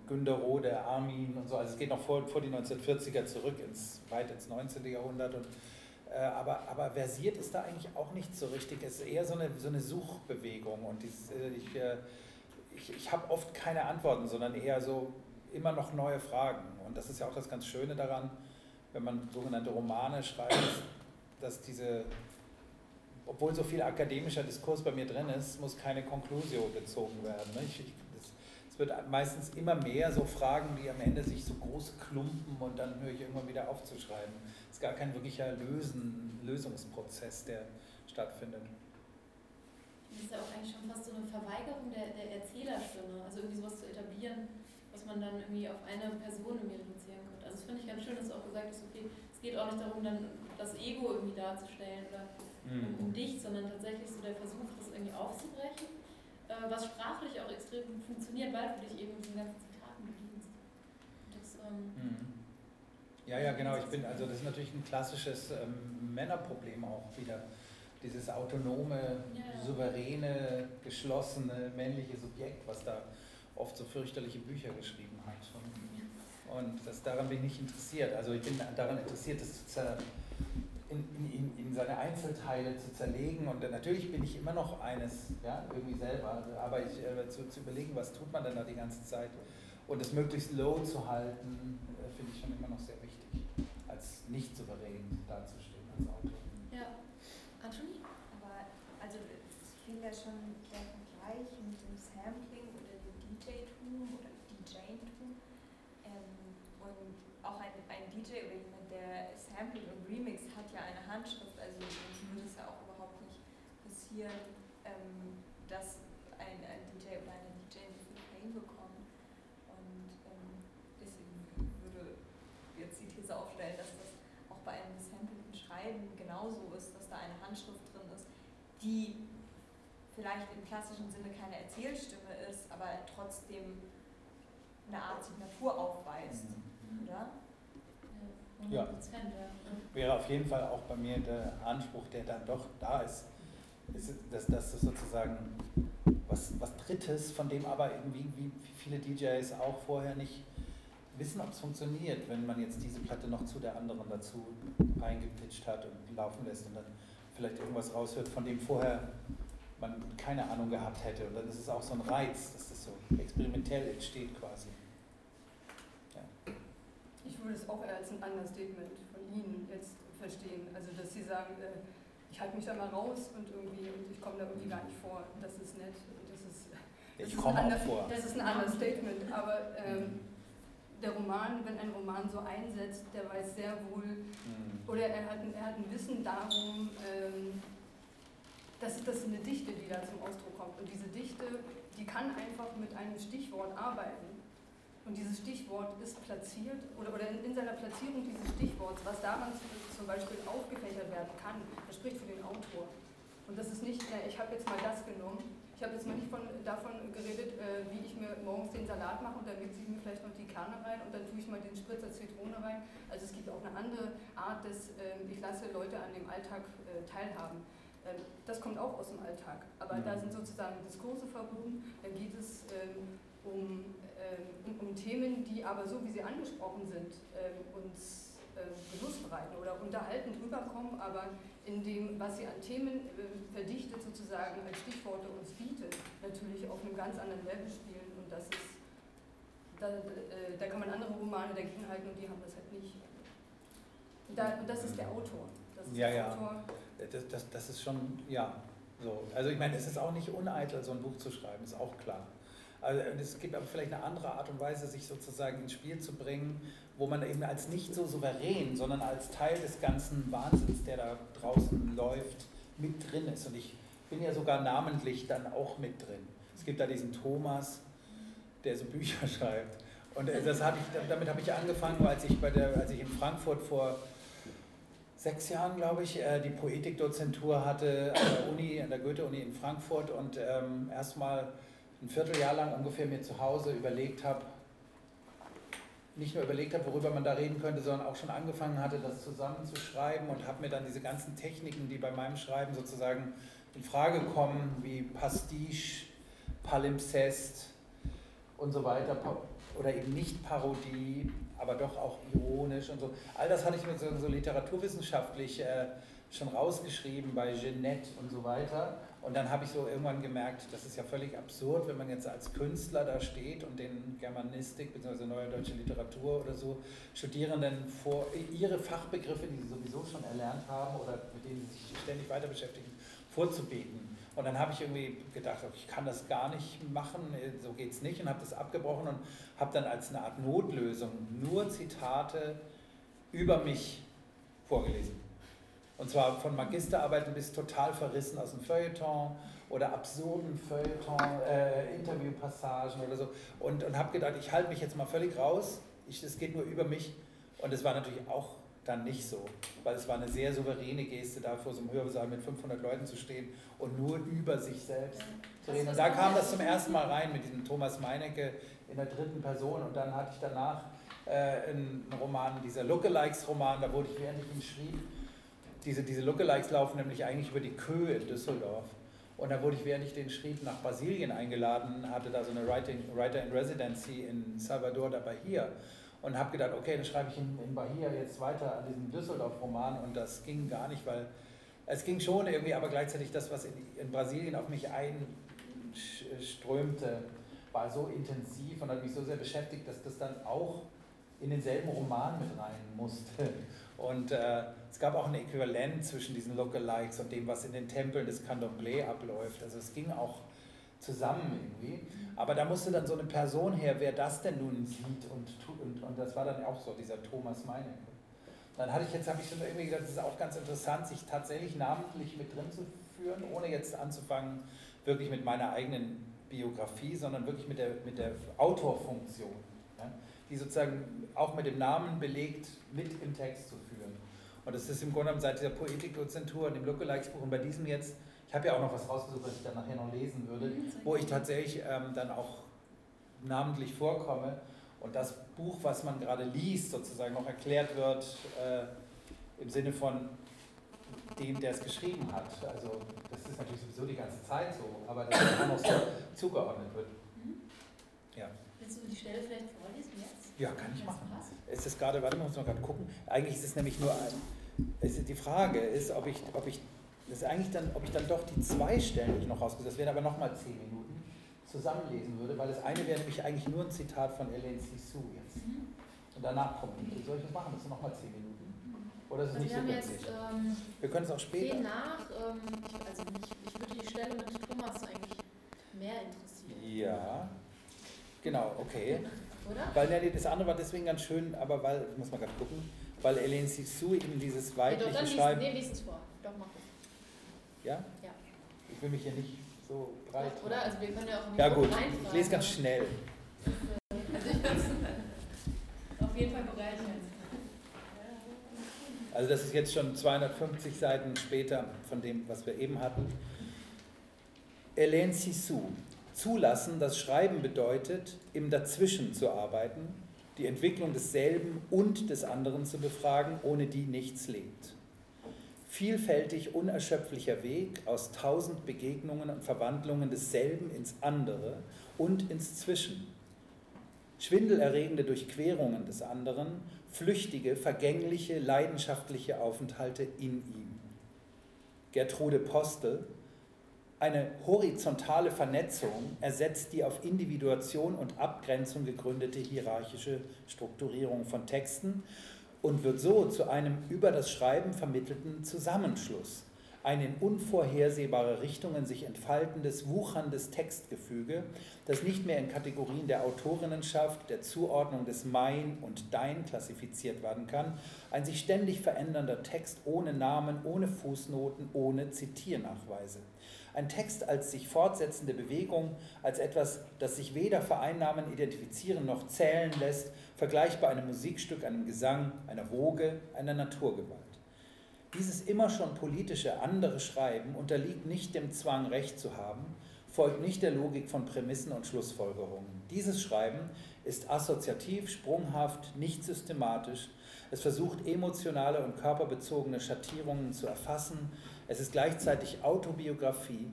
Günter Rode, Armin und so. Also es geht noch vor, vor die 1940er zurück, ins, weit ins 19. Jahrhundert. Und, äh, aber, aber versiert ist da eigentlich auch nicht so richtig. Es ist eher so eine, so eine Suchbewegung. Und dies, äh, ich, äh, ich, ich habe oft keine Antworten, sondern eher so immer noch neue Fragen. Und das ist ja auch das ganz Schöne daran, wenn man sogenannte Romane schreibt, dass diese, obwohl so viel akademischer Diskurs bei mir drin ist, muss keine Konklusion gezogen werden. Ich, ich, es wird meistens immer mehr so Fragen, die am Ende sich so groß klumpen und dann höre ich irgendwann wieder aufzuschreiben. Es ist gar kein wirklicher Lösen, Lösungsprozess, der stattfindet. Das ist ja auch eigentlich schon fast so eine Verweigerung der, der Erzählerstimme, also irgendwie sowas zu etablieren, was man dann irgendwie auf eine Person irgendwie reduzieren könnte. Also das finde ich ganz schön, dass du auch gesagt hast, okay, es geht auch nicht darum, dann das Ego irgendwie darzustellen oder mhm. um, um dich, sondern tatsächlich so der Versuch, das irgendwie aufzubrechen äh, was sprachlich auch extrem gut funktioniert, weil du dich eben mit den ganzen Zitaten bedienst. Das, ähm, mhm. Ja, ja, genau. Ich bin, also das ist natürlich ein klassisches ähm, Männerproblem auch wieder. Dieses autonome, ja, souveräne, geschlossene, männliche Subjekt, was da oft so fürchterliche Bücher geschrieben hat. Und das, daran bin ich nicht interessiert. Also ich bin daran interessiert, das zu in, in, in, seine Einzelteile zu zerlegen. Und natürlich bin ich immer noch eines, ja, irgendwie selber. Aber ich, äh, zu, zu, überlegen, was tut man denn da die ganze Zeit und es möglichst low zu halten, äh, finde ich schon immer noch sehr wichtig, als nicht souverän dazustehen als Autor. Ja, Anthony? Aber also ich finde ja schon der Vergleich mit dem Sampling oder dem DJ-Tum oder DJ-Tum ähm, und auch ein, ein DJ oder jemand, der Sampling und Remix hat ja eine Handschrift, also würde es ja auch überhaupt nicht passieren, ähm, dass ein, ein DJ oder eine DJ so viel Fame bekommt. Und ähm, deswegen würde jetzt die These aufstellen, dass das auch bei einem gesampelten Schreiben genauso ist, dass da eine Handschrift drin ist, die vielleicht im klassischen Sinne keine Erzählstimme ist, aber trotzdem eine Art Signatur aufweist, mhm. oder? Ja. Wäre auf jeden Fall auch bei mir der Anspruch, der dann doch da ist, ist dass das sozusagen was, was Drittes, von dem aber irgendwie wie viele DJs auch vorher nicht wissen, ob es funktioniert, wenn man jetzt diese Platte noch zu der anderen dazu eingepitcht hat und laufen lässt und dann vielleicht irgendwas raushört, von dem vorher man keine Ahnung gehabt hätte. Und dann ist es auch so ein Reiz, dass das so experimentell entsteht quasi würde es auch eher als ein Understatement von Ihnen jetzt verstehen. Also, dass Sie sagen, äh, ich halte mich da mal raus und irgendwie und ich komme da irgendwie gar nicht vor. Das ist nett. Das ist, das ich komme auch vor. Das ist ein Understatement. Aber ähm, der Roman, wenn ein Roman so einsetzt, der weiß sehr wohl, mhm. oder er hat, er hat ein Wissen darum, ähm, dass das ist eine Dichte, die da zum Ausdruck kommt. Und diese Dichte, die kann einfach mit einem Stichwort arbeiten. Und dieses Stichwort ist platziert, oder, oder in, in, seiner Platzierung dieses Stichworts, was daran zum Beispiel aufgefächert werden kann, das spricht für den Autor. Und das ist nicht, äh, ich habe jetzt mal das genommen, ich habe jetzt mal nicht von, davon geredet, äh, wie ich mir morgens den Salat mache und dann mixe ich mir vielleicht noch die Kerne rein und dann tue ich mal den Spritzer Zitrone rein. Also es gibt auch eine andere Art des, äh, ich lasse Leute an dem Alltag äh, teilhaben. Ähm, das kommt auch aus dem Alltag, aber mhm. da sind sozusagen Diskurse verbunden, da geht es ähm, um ähm, um, Themen, die aber so wie sie angesprochen sind, uns Genuss bereiten oder unterhaltend rüberkommen, aber in dem, was sie an Themen verdichtet sozusagen als Stichworte uns bietet, natürlich auf einem ganz anderen Level spielen und das ist, da, äh, da kann man andere Romane dagegen halten und die haben das halt nicht. Da, und das ist der Autor. Ist ja, ja. Autor. Das, das, das ist schon, ja, so. Also ich meine, es ist auch nicht uneitel, so ein Buch zu schreiben, ist auch klar. Also es gibt aber vielleicht eine andere Art und Weise, sich sozusagen ins Spiel zu bringen, wo man eben als nicht so souverän, sondern als Teil des ganzen Wahnsinns, der da draußen läuft, mit drin ist. Und ich bin ja sogar namentlich dann auch mit drin. Es gibt da diesen Thomas, der so Bücher schreibt. Und äh, das hab ich, damit habe ich angefangen, als ich, bei der, als ich in Frankfurt vor sechs Jahren, glaube ich, äh, die Poetikdozentur hatte an der Uni, an der Goethe-Uni in Frankfurt und ähm, erstmal ein Vierteljahr lang ungefähr mir zu Hause überlegt habe, nicht nur überlegt habe, worüber man da reden könnte, sondern auch schon angefangen hatte, das zusammenzuschreiben und habe mir dann diese ganzen Techniken, die bei meinem Schreiben sozusagen in Frage kommen, wie Pastiche, Palimpsest und so weiter, oder eben nicht Parodie, aber doch auch ironisch und so. All das hatte ich mir so, so literaturwissenschaftlich äh, schon rausgeschrieben bei Jeanette und so weiter. Und dann habe ich so irgendwann gemerkt, das ist ja völlig absurd, wenn man jetzt als Künstler da steht und den Germanistik bzw. Neue Deutsche Literatur oder so Studierenden vor ihre Fachbegriffe, die sie sowieso schon erlernt haben oder mit denen sie sich ständig weiter beschäftigen, vorzubeten. Und dann habe ich irgendwie gedacht, ich kann das gar nicht machen, so geht es nicht und habe das abgebrochen und habe dann als eine Art Notlösung nur Zitate über mich vorgelesen. Und zwar von Magisterarbeiten bis total verrissen aus dem Feuilleton oder absurden Feuilleton, äh, Interviewpassagen oder so. Und, und habe gedacht, ich halte mich jetzt mal völlig raus. Es geht nur über mich. Und es war natürlich auch dann nicht so, weil es war eine sehr souveräne Geste, da vor so einem Hörsaal mit 500 Leuten zu stehen und nur über sich selbst zu reden. Und da kam das zum ersten Mal rein mit diesem Thomas Meinecke in der dritten Person und dann hatte ich danach äh, einen Roman, dieser Lookalikes-Roman, da wurde ich, während ich ihn schrieb, diese, diese Lookalikes laufen nämlich eigentlich über die Köhe in Düsseldorf. Und da wurde ich, während ich den schrieb, nach Brasilien eingeladen, hatte da so eine Writing, Writer in Residency in Salvador da Bahia und habe gedacht, okay, dann schreibe ich in, in Bahia jetzt weiter an diesem Düsseldorf-Roman und das ging gar nicht, weil es ging schon irgendwie, aber gleichzeitig das, was in, in Brasilien auf mich einströmte, war so intensiv und hat mich so sehr beschäftigt, dass das dann auch in denselben Roman mit rein musste. Und äh, es gab auch ein Äquivalent zwischen diesen Lookalikes und dem, was in den Tempeln des Candomblé abläuft. Also es ging auch zusammen irgendwie. Aber da musste dann so eine Person her, wer das denn nun sieht und und, und das war dann auch so, dieser Thomas Meinecke. Dann hatte ich jetzt, habe ich schon irgendwie gedacht, es ist auch ganz interessant, sich tatsächlich namentlich mit drin zu führen, ohne jetzt anzufangen, wirklich mit meiner eigenen Biografie, sondern wirklich mit der, mit der Autorfunktion, ja, die sozusagen auch mit dem Namen belegt, mit im Text zu führen. Und das ist im Grunde genommen seit dieser Poetikdozentur und dem Lookalikes-Buch und bei diesem jetzt, ich habe ja auch noch was rausgesucht, was ich dann nachher noch lesen würde, mhm, wo ich tatsächlich ähm, dann auch namentlich vorkomme. Und das Buch, was man gerade liest, sozusagen noch erklärt wird äh, im Sinne von dem, der es geschrieben hat. Also das ist natürlich sowieso die ganze Zeit so, aber dass es auch noch so zugeordnet wird. Mhm. Ja. Willst du die Stelle vielleicht vorlesen jetzt? Ja, kann ich machen. Es ist gerade, warte mal, muss man gerade gucken. Eigentlich ist es nämlich nur ein, die Frage ist, ob ich, ob ich, das ist eigentlich dann, ob ich dann doch die zwei Stellen, die ich noch rausgesucht das wären aber nochmal zehn Minuten, zusammenlesen würde, weil das eine wäre nämlich eigentlich nur ein Zitat von Elaine Sissou jetzt. Mhm. Und danach kommt, soll ich das machen? Das sind nochmal zehn Minuten. Oder ist es also nicht so jetzt, ähm, Wir können es auch später. Zehn nach, ähm, ich, also mich, ich würde die Stelle mit Thomas eigentlich mehr interessieren. Ja, genau, okay. Oder? Weil das andere war deswegen ganz schön, aber weil, ich muss mal gerade gucken, weil Elaine Sissou eben dieses weibliche nee, doch, Schreiben... Nee, lies es vor. Doch, mach. Ja? Ja. Ich will mich hier nicht so breit... Oder? Also wir können ja auch Ja gut, ich lese ganz schnell. Also ich bin auf jeden Fall bereit jetzt. Also das ist jetzt schon 250 Seiten später von dem, was wir eben hatten. Hélène Sissou. Zulassen, das Schreiben bedeutet, im Dazwischen zu arbeiten, die Entwicklung desselben und des anderen zu befragen, ohne die nichts lebt. Vielfältig unerschöpflicher Weg aus tausend Begegnungen und Verwandlungen desselben ins andere und ins Zwischen. Schwindelerregende Durchquerungen des anderen, flüchtige, vergängliche, leidenschaftliche Aufenthalte in ihm. Gertrude Postel, eine horizontale Vernetzung ersetzt die auf Individuation und Abgrenzung gegründete hierarchische Strukturierung von Texten und wird so zu einem über das Schreiben vermittelten Zusammenschluss, ein in unvorhersehbare Richtungen sich entfaltendes, wucherndes Textgefüge, das nicht mehr in Kategorien der Autorinnenschaft, der Zuordnung des Mein und Dein klassifiziert werden kann, ein sich ständig verändernder Text ohne Namen, ohne Fußnoten, ohne Zitiernachweise. Ein Text als sich fortsetzende Bewegung, als etwas, das sich weder vereinnahmen, identifizieren noch zählen lässt, vergleichbar einem Musikstück, einem Gesang, einer Woge, einer Naturgewalt. Dieses immer schon politische andere Schreiben unterliegt nicht dem Zwang, Recht zu haben, folgt nicht der Logik von Prämissen und Schlussfolgerungen. Dieses Schreiben ist assoziativ, sprunghaft, nicht systematisch. Es versucht emotionale und körperbezogene Schattierungen zu erfassen. Es ist gleichzeitig Autobiografie,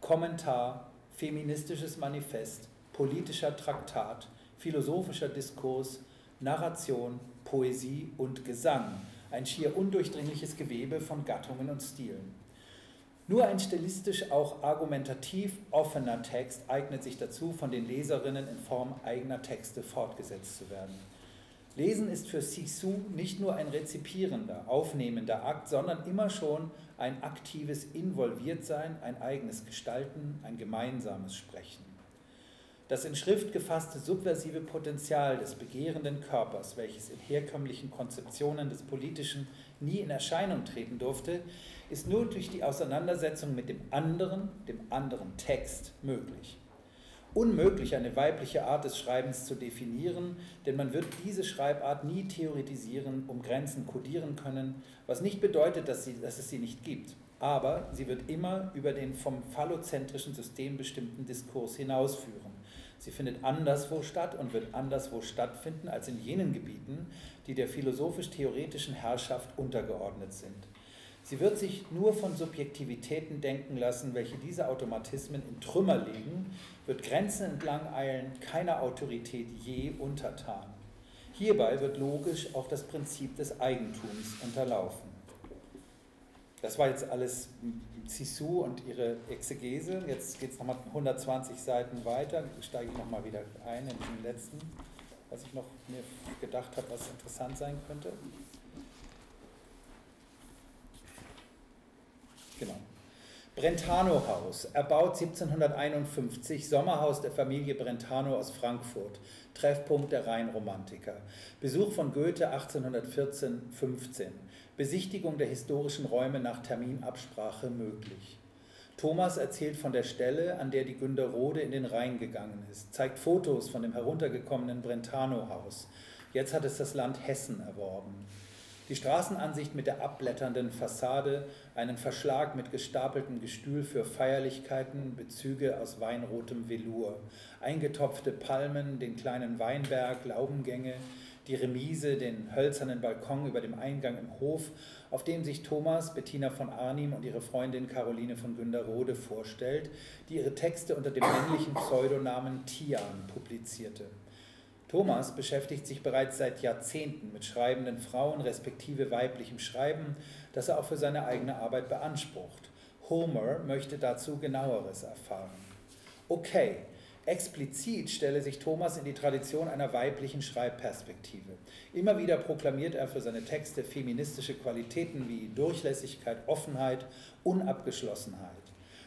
Kommentar, feministisches Manifest, politischer Traktat, philosophischer Diskurs, Narration, Poesie und Gesang ein schier undurchdringliches Gewebe von Gattungen und Stilen. Nur ein stilistisch auch argumentativ offener Text eignet sich dazu, von den Leserinnen in Form eigener Texte fortgesetzt zu werden. Lesen ist für Sisu nicht nur ein rezipierender, aufnehmender Akt, sondern immer schon ein aktives Involviertsein, ein eigenes Gestalten, ein gemeinsames Sprechen. Das in Schrift gefasste subversive Potenzial des begehrenden Körpers, welches in herkömmlichen Konzeptionen des Politischen nie in Erscheinung treten durfte, ist nur durch die Auseinandersetzung mit dem anderen, dem anderen Text möglich. Unmöglich, eine weibliche Art des Schreibens zu definieren, denn man wird diese Schreibart nie theoretisieren, um Grenzen kodieren können, was nicht bedeutet, dass, sie, dass es sie nicht gibt. Aber sie wird immer über den vom phallozentrischen System bestimmten Diskurs hinausführen. Sie findet anderswo statt und wird anderswo stattfinden als in jenen Gebieten, die der philosophisch-theoretischen Herrschaft untergeordnet sind. Sie wird sich nur von Subjektivitäten denken lassen, welche diese Automatismen in Trümmer legen, wird Grenzen entlang eilen, keiner Autorität je untertan. Hierbei wird logisch auch das Prinzip des Eigentums unterlaufen. Das war jetzt alles Sisu und ihre Exegese. Jetzt geht es nochmal 120 Seiten weiter. Steige ich nochmal wieder ein in den letzten, was ich noch mir gedacht habe, was interessant sein könnte. Genau. Brentano-Haus, erbaut 1751, Sommerhaus der Familie Brentano aus Frankfurt, Treffpunkt der Rheinromantiker. Besuch von Goethe 1814-15. Besichtigung der historischen Räume nach Terminabsprache möglich. Thomas erzählt von der Stelle, an der die Günderrode in den Rhein gegangen ist, zeigt Fotos von dem heruntergekommenen Brentano-Haus. Jetzt hat es das Land Hessen erworben. Die Straßenansicht mit der abblätternden Fassade, einen Verschlag mit gestapeltem Gestühl für Feierlichkeiten, Bezüge aus weinrotem Velour, eingetopfte Palmen, den kleinen Weinberg, Laubengänge, die Remise, den hölzernen Balkon über dem Eingang im Hof, auf dem sich Thomas, Bettina von Arnim und ihre Freundin Caroline von Günderrode vorstellt, die ihre Texte unter dem männlichen Pseudonamen Tian publizierte. Thomas beschäftigt sich bereits seit Jahrzehnten mit schreibenden Frauen respektive weiblichem Schreiben, das er auch für seine eigene Arbeit beansprucht. Homer möchte dazu genaueres erfahren. Okay, Explizit stelle sich Thomas in die Tradition einer weiblichen Schreibperspektive. Immer wieder proklamiert er für seine Texte feministische Qualitäten wie Durchlässigkeit, Offenheit, Unabgeschlossenheit.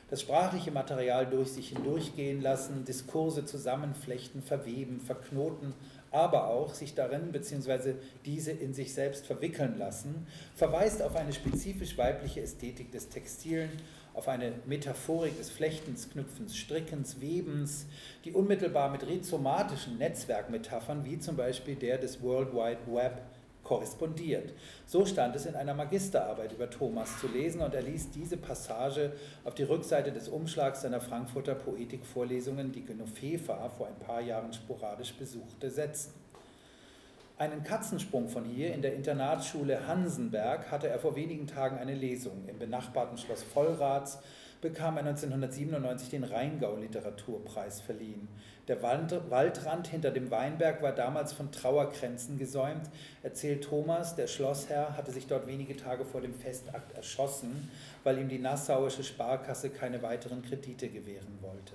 Das sprachliche Material durch sich hindurchgehen lassen, Diskurse zusammenflechten, verweben, verknoten, aber auch sich darin bzw. diese in sich selbst verwickeln lassen, verweist auf eine spezifisch weibliche Ästhetik des Textilen auf eine Metaphorik des Flechtens, Knüpfens, Strickens, Webens, die unmittelbar mit rhizomatischen Netzwerkmetaphern wie zum Beispiel der des World Wide Web korrespondiert. So stand es in einer Magisterarbeit über Thomas zu lesen und er ließ diese Passage auf die Rückseite des Umschlags seiner Frankfurter Poetikvorlesungen, die Genofefa vor ein paar Jahren sporadisch besuchte, setzen. Einen Katzensprung von hier in der Internatsschule Hansenberg hatte er vor wenigen Tagen eine Lesung. Im benachbarten Schloss Vollraths bekam er 1997 den Rheingau-Literaturpreis verliehen. Der Waldrand hinter dem Weinberg war damals von Trauerkränzen gesäumt, erzählt Thomas, der Schlossherr hatte sich dort wenige Tage vor dem Festakt erschossen, weil ihm die nassauische Sparkasse keine weiteren Kredite gewähren wollte.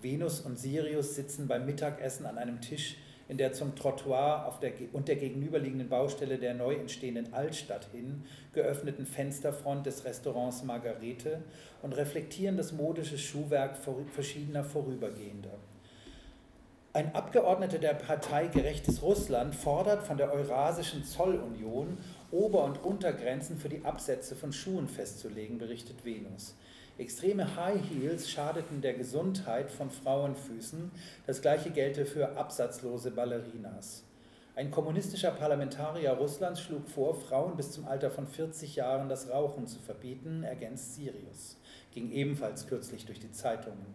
Venus und Sirius sitzen beim Mittagessen an einem Tisch in der zum Trottoir der, und der gegenüberliegenden Baustelle der neu entstehenden Altstadt hin geöffneten Fensterfront des Restaurants Margarete und reflektieren das modische Schuhwerk verschiedener Vorübergehender. Ein Abgeordneter der Partei Gerechtes Russland fordert von der Eurasischen Zollunion Ober- und Untergrenzen für die Absätze von Schuhen festzulegen, berichtet Venus. Extreme High Heels schadeten der Gesundheit von Frauenfüßen. Das gleiche gelte für absatzlose Ballerinas. Ein kommunistischer Parlamentarier Russlands schlug vor, Frauen bis zum Alter von 40 Jahren das Rauchen zu verbieten, ergänzt Sirius. Ging ebenfalls kürzlich durch die Zeitungen.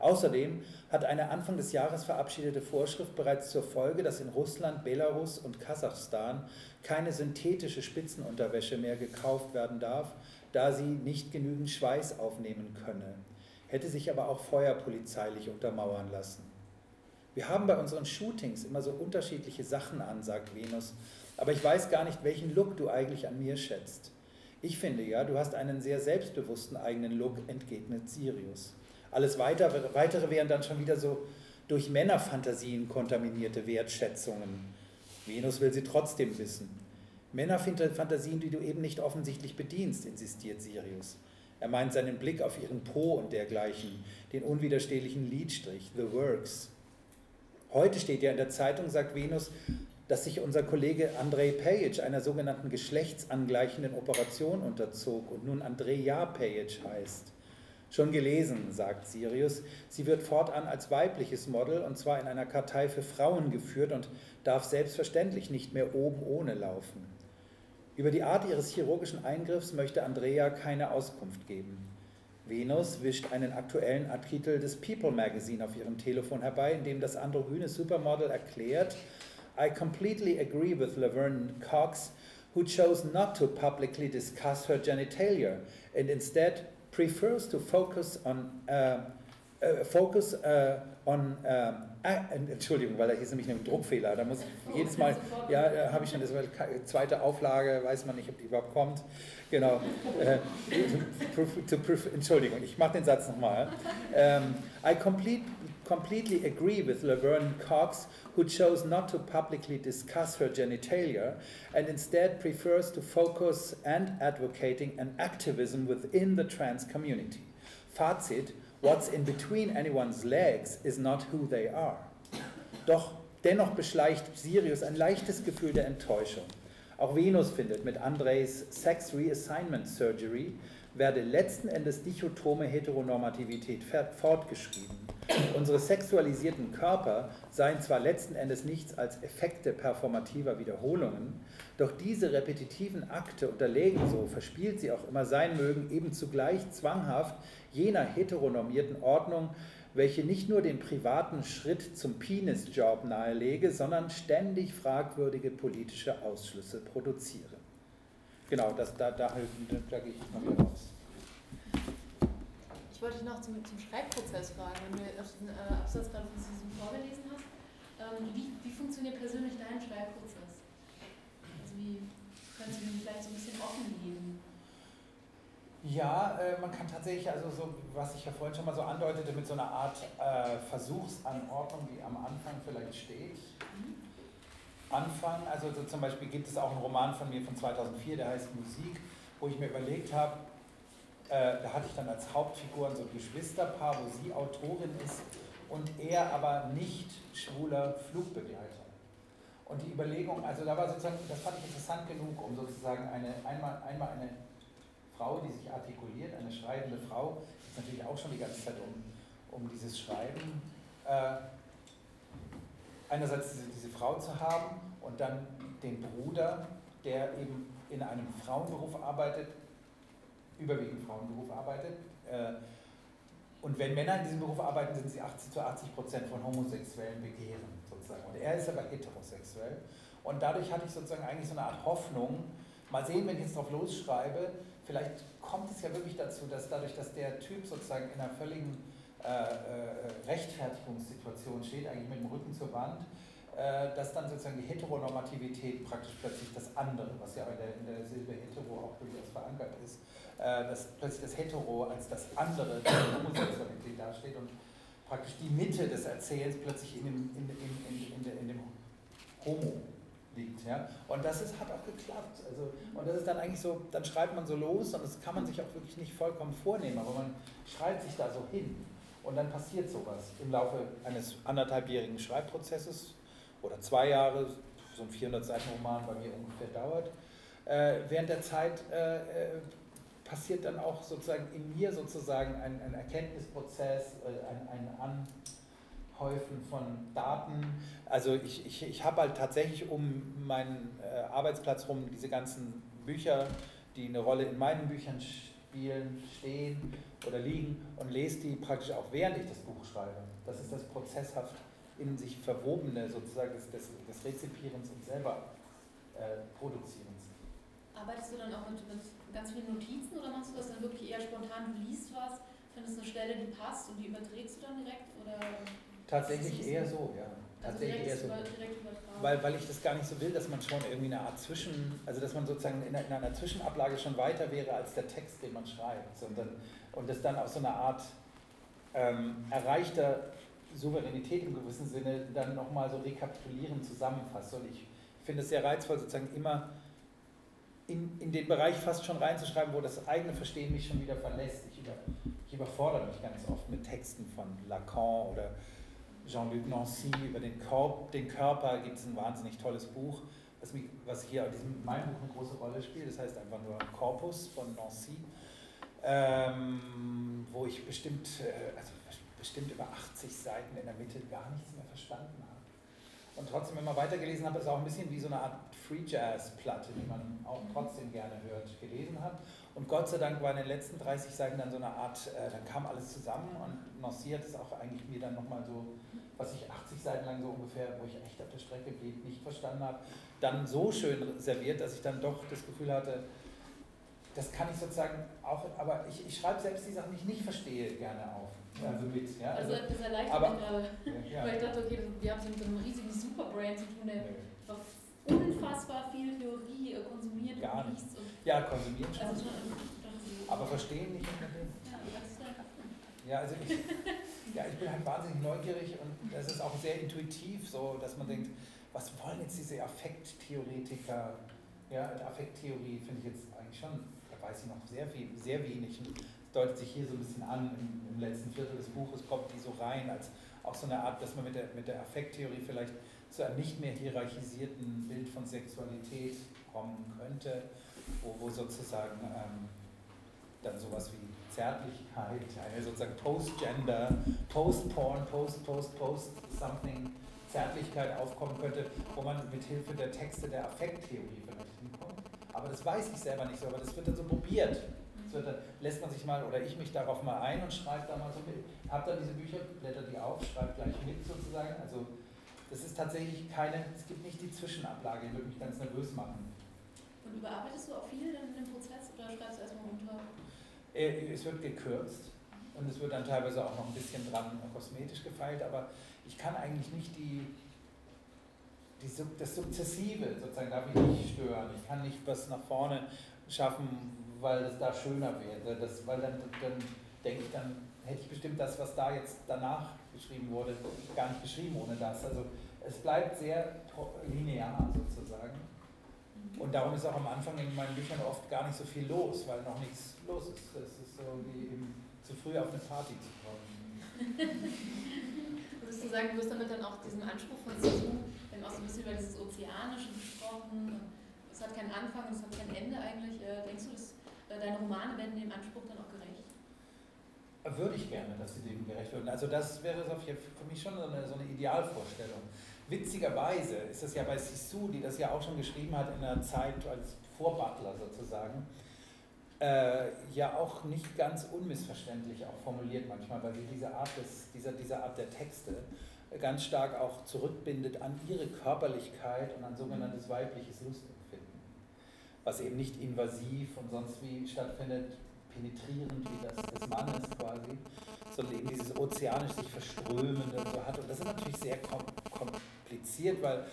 Außerdem hat eine Anfang des Jahres verabschiedete Vorschrift bereits zur Folge, dass in Russland, Belarus und Kasachstan keine synthetische Spitzenunterwäsche mehr gekauft werden darf, da sie nicht genügend Schweiß aufnehmen könne, hätte sich aber auch feuerpolizeilich untermauern lassen. Wir haben bei unseren Shootings immer so unterschiedliche Sachen an, sagt Venus, aber ich weiß gar nicht, welchen Look du eigentlich an mir schätzt. Ich finde ja, du hast einen sehr selbstbewussten eigenen Look, entgegnet Sirius. Alles weitere, weitere wären dann schon wieder so durch Männerfantasien kontaminierte Wertschätzungen. Venus will sie trotzdem wissen. Männerfantasien, die du eben nicht offensichtlich bedienst, insistiert Sirius. Er meint seinen Blick auf ihren Po und dergleichen, den unwiderstehlichen Liedstrich, The Works. Heute steht ja in der Zeitung, sagt Venus, dass sich unser Kollege Andrei Page einer sogenannten geschlechtsangleichenden Operation unterzog und nun Andrea Page heißt. Schon gelesen, sagt Sirius. Sie wird fortan als weibliches Model und zwar in einer Kartei für Frauen geführt und darf selbstverständlich nicht mehr oben ohne laufen. Über die Art ihres chirurgischen Eingriffs möchte Andrea keine Auskunft geben. Venus wischt einen aktuellen Artikel des People Magazine auf ihrem Telefon herbei, in dem das androgyne Supermodel erklärt, I completely agree with Laverne Cox, who chose not to publicly discuss her genitalia and instead prefers to focus on, uh, uh, focus uh, on Entschuldigung, weil da ist nämlich ein Druckfehler. Da muss ich jedes Mal, ja, habe ich schon, das zweite Auflage, weiß man nicht, ob die überhaupt kommt. Genau. Äh, to, to, Entschuldigung, ich mache den Satz nochmal. Um, ähm, I complete, completely agree with Laverne Cox, who chose not to publicly discuss her genitalia and instead prefers to focus and advocating an activism within the trans community. Fazit, What's in between anyone's legs is not who they are. Doch dennoch beschleicht Sirius ein leichtes Gefühl der Enttäuschung. Auch Venus findet mit Andres Sex Reassignment Surgery werde letzten Endes dichotome Heteronormativität fortgeschrieben. Unsere sexualisierten Körper seien zwar letzten Endes nichts als Effekte performativer Wiederholungen, doch diese repetitiven Akte unterlegen, so verspielt sie auch immer sein mögen, eben zugleich zwanghaft jener heteronormierten Ordnung, welche nicht nur den privaten Schritt zum Penisjob nahelege, sondern ständig fragwürdige politische Ausschlüsse produziere. Genau, das, da, da, da, da gehe ich mal wieder raus. Ich wollte noch zum, zum Schreibprozess fragen, wenn du auf diesen äh, Absatz gerade von diesem vorgelesen hast. Ähm, wie, wie funktioniert persönlich dein Schreibprozess? Also wie kannst du den vielleicht so ein bisschen offen geben? Ja, äh, man kann tatsächlich, also so, was ich ja vorhin schon mal so andeutete, mit so einer Art äh, Versuchsanordnung, die am Anfang vielleicht steht. Mhm. Anfang, also so zum Beispiel gibt es auch einen Roman von mir von 2004, der heißt Musik, wo ich mir überlegt habe, äh, da hatte ich dann als Hauptfiguren so ein Geschwisterpaar, wo sie Autorin ist und er aber nicht schwuler Flugbegleiter. Und die Überlegung, also da war sozusagen, das fand ich interessant genug, um sozusagen eine, einmal, einmal eine Frau, die sich artikuliert, eine schreibende Frau, ist natürlich auch schon die ganze Zeit um, um dieses Schreiben. Äh, einerseits diese, diese Frau zu haben und dann den Bruder, der eben in einem Frauenberuf arbeitet, überwiegend Frauenberuf arbeitet. Äh, und wenn Männer in diesem Beruf arbeiten, sind sie 80 zu 80 Prozent von homosexuellen Begehren sozusagen. Und er ist aber heterosexuell. Und dadurch hatte ich sozusagen eigentlich so eine Art Hoffnung, mal sehen, wenn ich jetzt drauf losschreibe, vielleicht kommt es ja wirklich dazu, dass dadurch, dass der Typ sozusagen in einer völligen äh, äh, Rechtfertigungssituation steht, eigentlich mit dem Rücken zur Wand, äh, dass dann sozusagen die Heteronormativität praktisch plötzlich das andere, was ja in der, in der Silbe hetero auch durchaus verankert ist, äh, dass plötzlich das Hetero als das andere der Homosexualität dasteht und praktisch die Mitte des Erzählens plötzlich in dem, in, in, in, dem Homo liegt. Ja? Und das ist, hat auch geklappt. Also, und das ist dann eigentlich so, dann schreibt man so los und das kann man sich auch wirklich nicht vollkommen vornehmen, aber man schreibt sich da so hin. Und dann passiert sowas im Laufe eines anderthalbjährigen Schreibprozesses oder zwei Jahre, so ein 400 Seiten Roman bei mir ungefähr dauert. Äh, während der Zeit äh, äh, passiert dann auch sozusagen in mir sozusagen ein, ein Erkenntnisprozess, äh, ein, ein Anhäufen von Daten. Also ich, ich, ich habe halt tatsächlich um meinen äh, Arbeitsplatz rum diese ganzen Bücher, die eine Rolle in meinen Büchern spielen, stehen oder liegen und lese die praktisch auch während ich das Buch schreibe. Das ist das prozesshaft in sich verwobene sozusagen des, des, des Rezipierens und selber äh, Produzierens. Arbeitest du dann auch mit, mit ganz vielen Notizen oder machst du das dann wirklich eher spontan? Du liest was, findest eine Stelle, die passt und die überträgst du dann direkt? Oder Tatsächlich eher so, ja. Also Tatsächlich eher so. Weil, weil ich das gar nicht so will, dass man schon irgendwie eine Art Zwischen, also dass man sozusagen in, in einer Zwischenablage schon weiter wäre als der Text, den man schreibt. Dann, und das dann auf so eine Art ähm, erreichter Souveränität im gewissen Sinne dann nochmal so rekapitulierend zusammenfasst. Und ich finde es sehr reizvoll, sozusagen immer in, in den Bereich fast schon reinzuschreiben, wo das eigene Verstehen mich schon wieder verlässt. Ich, über, ich überfordere mich ganz oft mit Texten von Lacan oder Jean-Luc Nancy über den, Korb, den Körper gibt es ein wahnsinnig tolles Buch, was, mich, was hier in diesem, meinem Buch eine große Rolle spielt. Das heißt einfach nur Corpus von Nancy, ähm, wo ich bestimmt, äh, also bestimmt über 80 Seiten in der Mitte gar nichts mehr verstanden habe. Und trotzdem immer weitergelesen habe, ist auch ein bisschen wie so eine Art Free Jazz Platte, die man auch trotzdem gerne hört, gelesen habe. Und Gott sei Dank war in den letzten 30 Seiten dann so eine Art, äh, dann kam alles zusammen und Nancy hat es auch eigentlich mir dann nochmal so, was ich 80 Seiten lang so ungefähr, wo ich echt auf der Strecke blieb, nicht verstanden habe, dann so schön serviert, dass ich dann doch das Gefühl hatte, das kann ich sozusagen auch, aber ich, ich schreibe selbst die Sachen, die ich nicht verstehe, gerne auf. Also mit, ja. Also, also das erleichtert aber, mich gerade. Ja, Weil ich dachte, okay, wir haben es mit einem riesigen Superbrain zu tun, der nee. unfassbar viel Theorie konsumiert Gar und liest. Und ja, konsumieren schon. Also, aber verstehen nicht unbedingt. Ja, das also ich, ja, ich bin halt wahnsinnig neugierig und es ist auch sehr intuitiv so, dass man denkt, was wollen jetzt diese Affekttheoretiker? Ja, Affekttheorie finde ich jetzt eigentlich schon, da weiß ich noch sehr, viel, sehr wenig. Und deutet sich hier so ein bisschen an, im, im, letzten Viertel des Buches kommt die so rein, als auch so eine Art, dass man mit der, mit der Affekttheorie vielleicht zu einem nicht mehr hierarchisierten Bild von Sexualität kommen könnte, wo, wo sozusagen ähm, dann sowas wie Zärtlichkeit, eine sozusagen Post-Gender, Post-Porn, Post-Post, Post-Something, Zärtlichkeit aufkommen könnte, wo man mit Hilfe der Texte der Affekttheorie vielleicht hinkommt. Aber das weiß ich selber nicht so, aber das wird dann so probiert wird, dann lässt man sich mal oder ich mich darauf mal ein und schreibe da mal so mit. Hab dann diese Bücher, blätter die auf, schreibe gleich mit sozusagen. Also das ist tatsächlich keine, es gibt nicht die Zwischenablage, die würde mich ganz nervös machen. Und überarbeitest du auch viel in dem Prozess oder schreibst du erstmal runter? Äh, es wird gekürzt und es wird dann teilweise auch noch ein bisschen dran kosmetisch gefeilt, aber ich kann eigentlich nicht die, die, das Sukzessive sozusagen, darf ich nicht stören. Ich kann nicht was nach vorne schaffen, weil es da schöner wäre. Das, weil dann, dann denke ich, dann hätte ich bestimmt das, was da jetzt danach geschrieben wurde, gar nicht geschrieben ohne das. Also es bleibt sehr linear sozusagen. Und darum ist auch am Anfang in meinen Büchern oft gar nicht so viel los, weil noch nichts los ist. Es ist so wie eben zu früh auf eine Party zu kommen. Würdest du sagen, du wirst damit dann auch diesen Anspruch von Sisu, wir haben auch so ein bisschen über dieses Ozeanische gesprochen, es hat keinen Anfang es hat kein Ende eigentlich. Äh, denkst du, dass äh, deine Romane werden dem Anspruch dann auch gerecht? Würde ich gerne, dass sie dem gerecht würden. Also das wäre für mich schon so eine, so eine Idealvorstellung. Witzigerweise ist es ja bei Sissou, die das ja auch schon geschrieben hat in der Zeit als Vorbutler sozusagen, äh, ja auch nicht ganz unmissverständlich auch formuliert manchmal, weil sie diese Art, des, dieser, diese Art der Texte ganz stark auch zurückbindet an ihre Körperlichkeit und an sogenanntes weibliches Lustempfinden, was eben nicht invasiv und sonst wie stattfindet, penetrierend wie das des Mannes quasi, sondern eben dieses ozeanisch sich verströmende und so hat. Und das ist natürlich sehr kompliziert, weil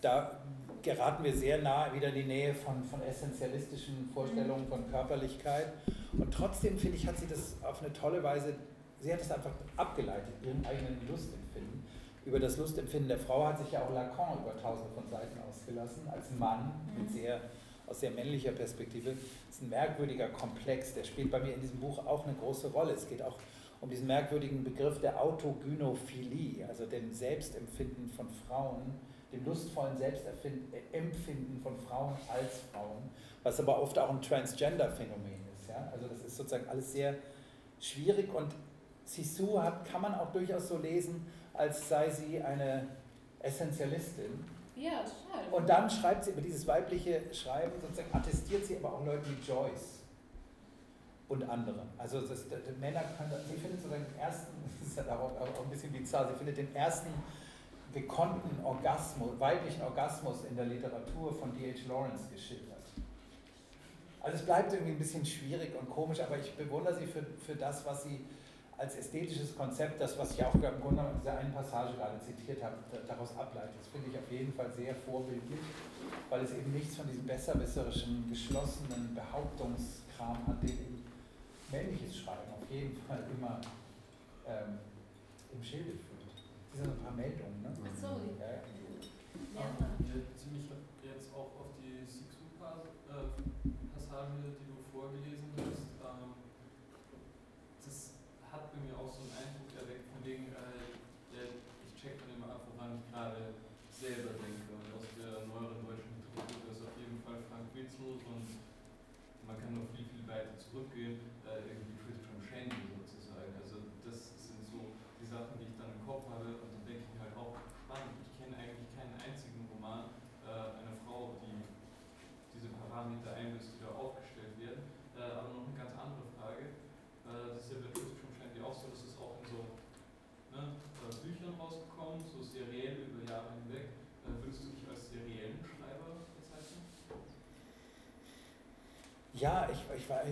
da geraten wir sehr nah wieder in die Nähe von, von essentialistischen Vorstellungen von Körperlichkeit. Und trotzdem, finde ich, hat sie das auf eine tolle Weise sie hat es einfach abgeleitet, ihren eigenen Lustempfinden. Über das Lustempfinden der Frau hat sich ja auch Lacan über tausende von Seiten ausgelassen, als Mann mit mhm. sehr, aus sehr männlicher Perspektive. Das ist ein merkwürdiger Komplex, der spielt bei mir in diesem Buch auch eine große Rolle. Es geht auch um diesen merkwürdigen Begriff der Autogynophilie, also dem Selbstempfinden von Frauen, dem lustvollen Selbstempfinden von Frauen als Frauen, was aber oft auch ein Transgender-Phänomen ist. Ja? Also das ist sozusagen alles sehr schwierig und Sisu hat, kann man auch durchaus so lesen, als sei sie eine Essentialistin. Ja, total. Und dann schreibt sie über dieses weibliche Schreiben, sozusagen attestiert sie aber auch Leute wie Joyce und andere. Also das, die Männer können, sie findet sozusagen den ersten, das ist ja auch, auch ein bisschen bizarr, sie findet den ersten gekonnten Orgasmus, weiblichen Orgasmus in der Literatur von D.H. Lawrence geschildert. Also es bleibt irgendwie ein bisschen schwierig und komisch, aber ich bewundere sie für, für das, was sie als ästhetisches Konzept, das, was ich auch im Grunde in dieser einen Passage gerade zitiert habe, daraus ableitet. Das finde ich auf jeden Fall sehr vorbildlich, weil es eben nichts von diesem besserwisserischen, geschlossenen Behauptungskram hat, den männliches Schreiben auf jeden Fall immer ähm, im Schilde führt. Das sind ein paar Meldungen, ne? Ach so. Ja, ja. ja. Jetzt ziemlich jetzt auch auf die Sixu-Passage, äh, die du vorgelesen hast. Ähm, das hat bei mir auch so einen Eindruck erweckt, von wegen, äh, ich check dann immer ab, woran ich gerade selber denke. Und aus der neueren deutschen Literatur ist auf jeden Fall Frank Witzel und man kann noch viel, viel weiter zurückgehen, äh, irgendwie Christian Shandy sozusagen. Also das sind so die Sachen, die ich dann im Kopf habe und dann denke ich mir halt auch, spannend, ich kenne eigentlich keinen einzigen Roman äh, einer Frau, die diese Parameter einlöst, die da aufgestellt werden. Äh, aber noch eine ganz andere Frage. Äh, das ist ja bei Christian Shandy auch so, das ist auch in so ne, äh, Büchern rausgekommen, so seriell über Jahre hinweg. Äh, würdest du dich als seriellen Schreiber bezeichnen? Ja, ich, ich war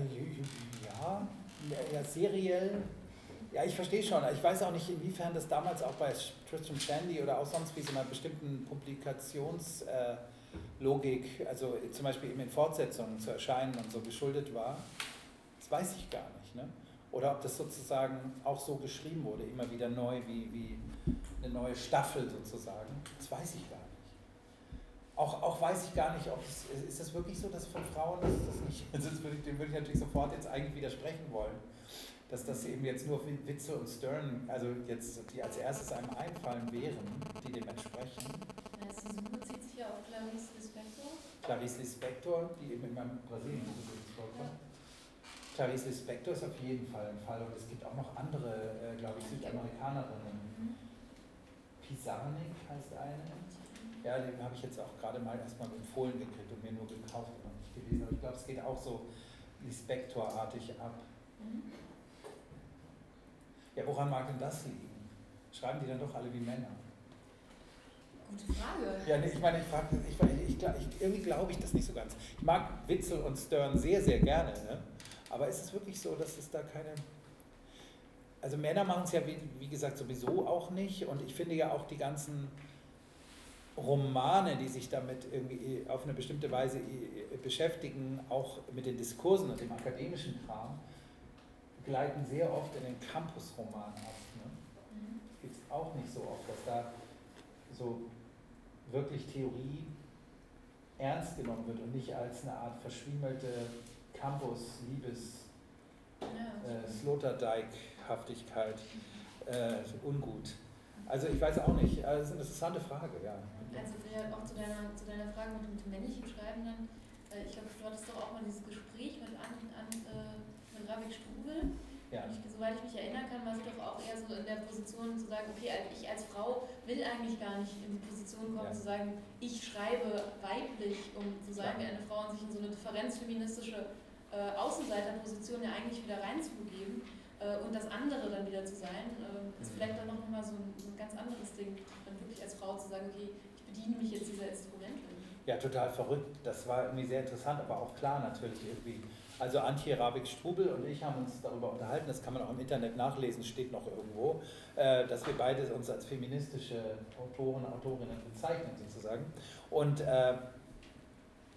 ja, ja, seriell. Ja, ich verstehe schon. Ich weiß auch nicht, inwiefern das damals auch bei Tristram Shandy oder auch sonst wie so einer bestimmten Publikationslogik, äh, also zum Beispiel eben in Fortsetzungen zu erscheinen und so geschuldet war. Das weiß ich gar nicht. Ne? Oder ob das sozusagen auch so geschrieben wurde, immer wieder neu, wie, wie eine neue Staffel sozusagen. Das weiß ich gar nicht. Auch, auch weiß ich gar nicht, ob es, ist das wirklich so, dass von Frauen, das ist das nicht, also das würde ich, dem würde ich natürlich sofort jetzt eigentlich widersprechen wollen, dass das eben jetzt nur Witze und Stern, also jetzt die als erstes einem einfallen wären, die dem entsprechen. Bezieht sich ja auf Clarice Lispector. Clarice Lispector, die eben in meinem Brasilien vorkommt. Ja. Clarice Lispector ist auf jeden Fall ein Fall und es gibt auch noch andere, äh, glaube ich, Südamerikanerinnen. Mhm. Pizarnik heißt eine. Ja, den habe ich jetzt auch gerade mal erstmal empfohlen gekriegt und mir nur gekauft und noch nicht gelesen. Aber ich glaube, es geht auch so Lispector-artig ab. Mhm. Ja, woran mag denn das liegen? Schreiben die dann doch alle wie Männer? Gute Frage. Ja, nee, ich meine, ich frage, ich, ich, ich, irgendwie glaube ich das nicht so ganz. Ich mag Witzel und Stern sehr, sehr gerne. Ne? Aber ist es wirklich so, dass es da keine. Also Männer machen es ja, wie, wie gesagt, sowieso auch nicht. Und ich finde ja auch die ganzen Romane, die sich damit irgendwie auf eine bestimmte Weise beschäftigen, auch mit den Diskursen und dem akademischen Kram, gleiten sehr oft in den Campusroman ab. Ne? Mhm. Gibt es auch nicht so oft, dass da so wirklich Theorie ernst genommen wird und nicht als eine Art verschwiemelte Campus-Liebes- ja. äh, Sloterdijk-Haftigkeit, äh, Ungut. Also ich weiß auch nicht, also das ist eine interessante Frage, ja. Also auch zu deiner, zu deiner Frage mit dem, männlichen Schreiben dann, äh, ich glaube, du hattest doch auch mal dieses Gespräch mit, an, an, äh, mit Ravik Strubel. Ja. Ich, soweit ich mich erinnern kann, war sie doch auch eher so in der Position zu sagen, okay, ich als Frau will eigentlich gar nicht in die Position kommen, ja. zu sagen, ich schreibe weiblich, um zu sein wie eine Frau und sich in so eine differenzfeministische äh, Außenseiterposition ja eigentlich wieder reinzugeben äh, und das andere dann wieder zu sein, äh, ist mhm. vielleicht dann noch mal so ein, so ein ganz anderes Ding, dann wirklich als Frau zu sagen, okay, ich bediene mich jetzt dieser Instrumente. Ja, total verrückt. Das war irgendwie sehr interessant, aber auch klar natürlich irgendwie. Also Antje Rabik-Strubel und ich haben uns darüber unterhalten, das kann man auch im Internet nachlesen, steht noch irgendwo, äh, dass wir beide uns als feministische Autoren, Autorinnen bezeichnen sozusagen. Und äh,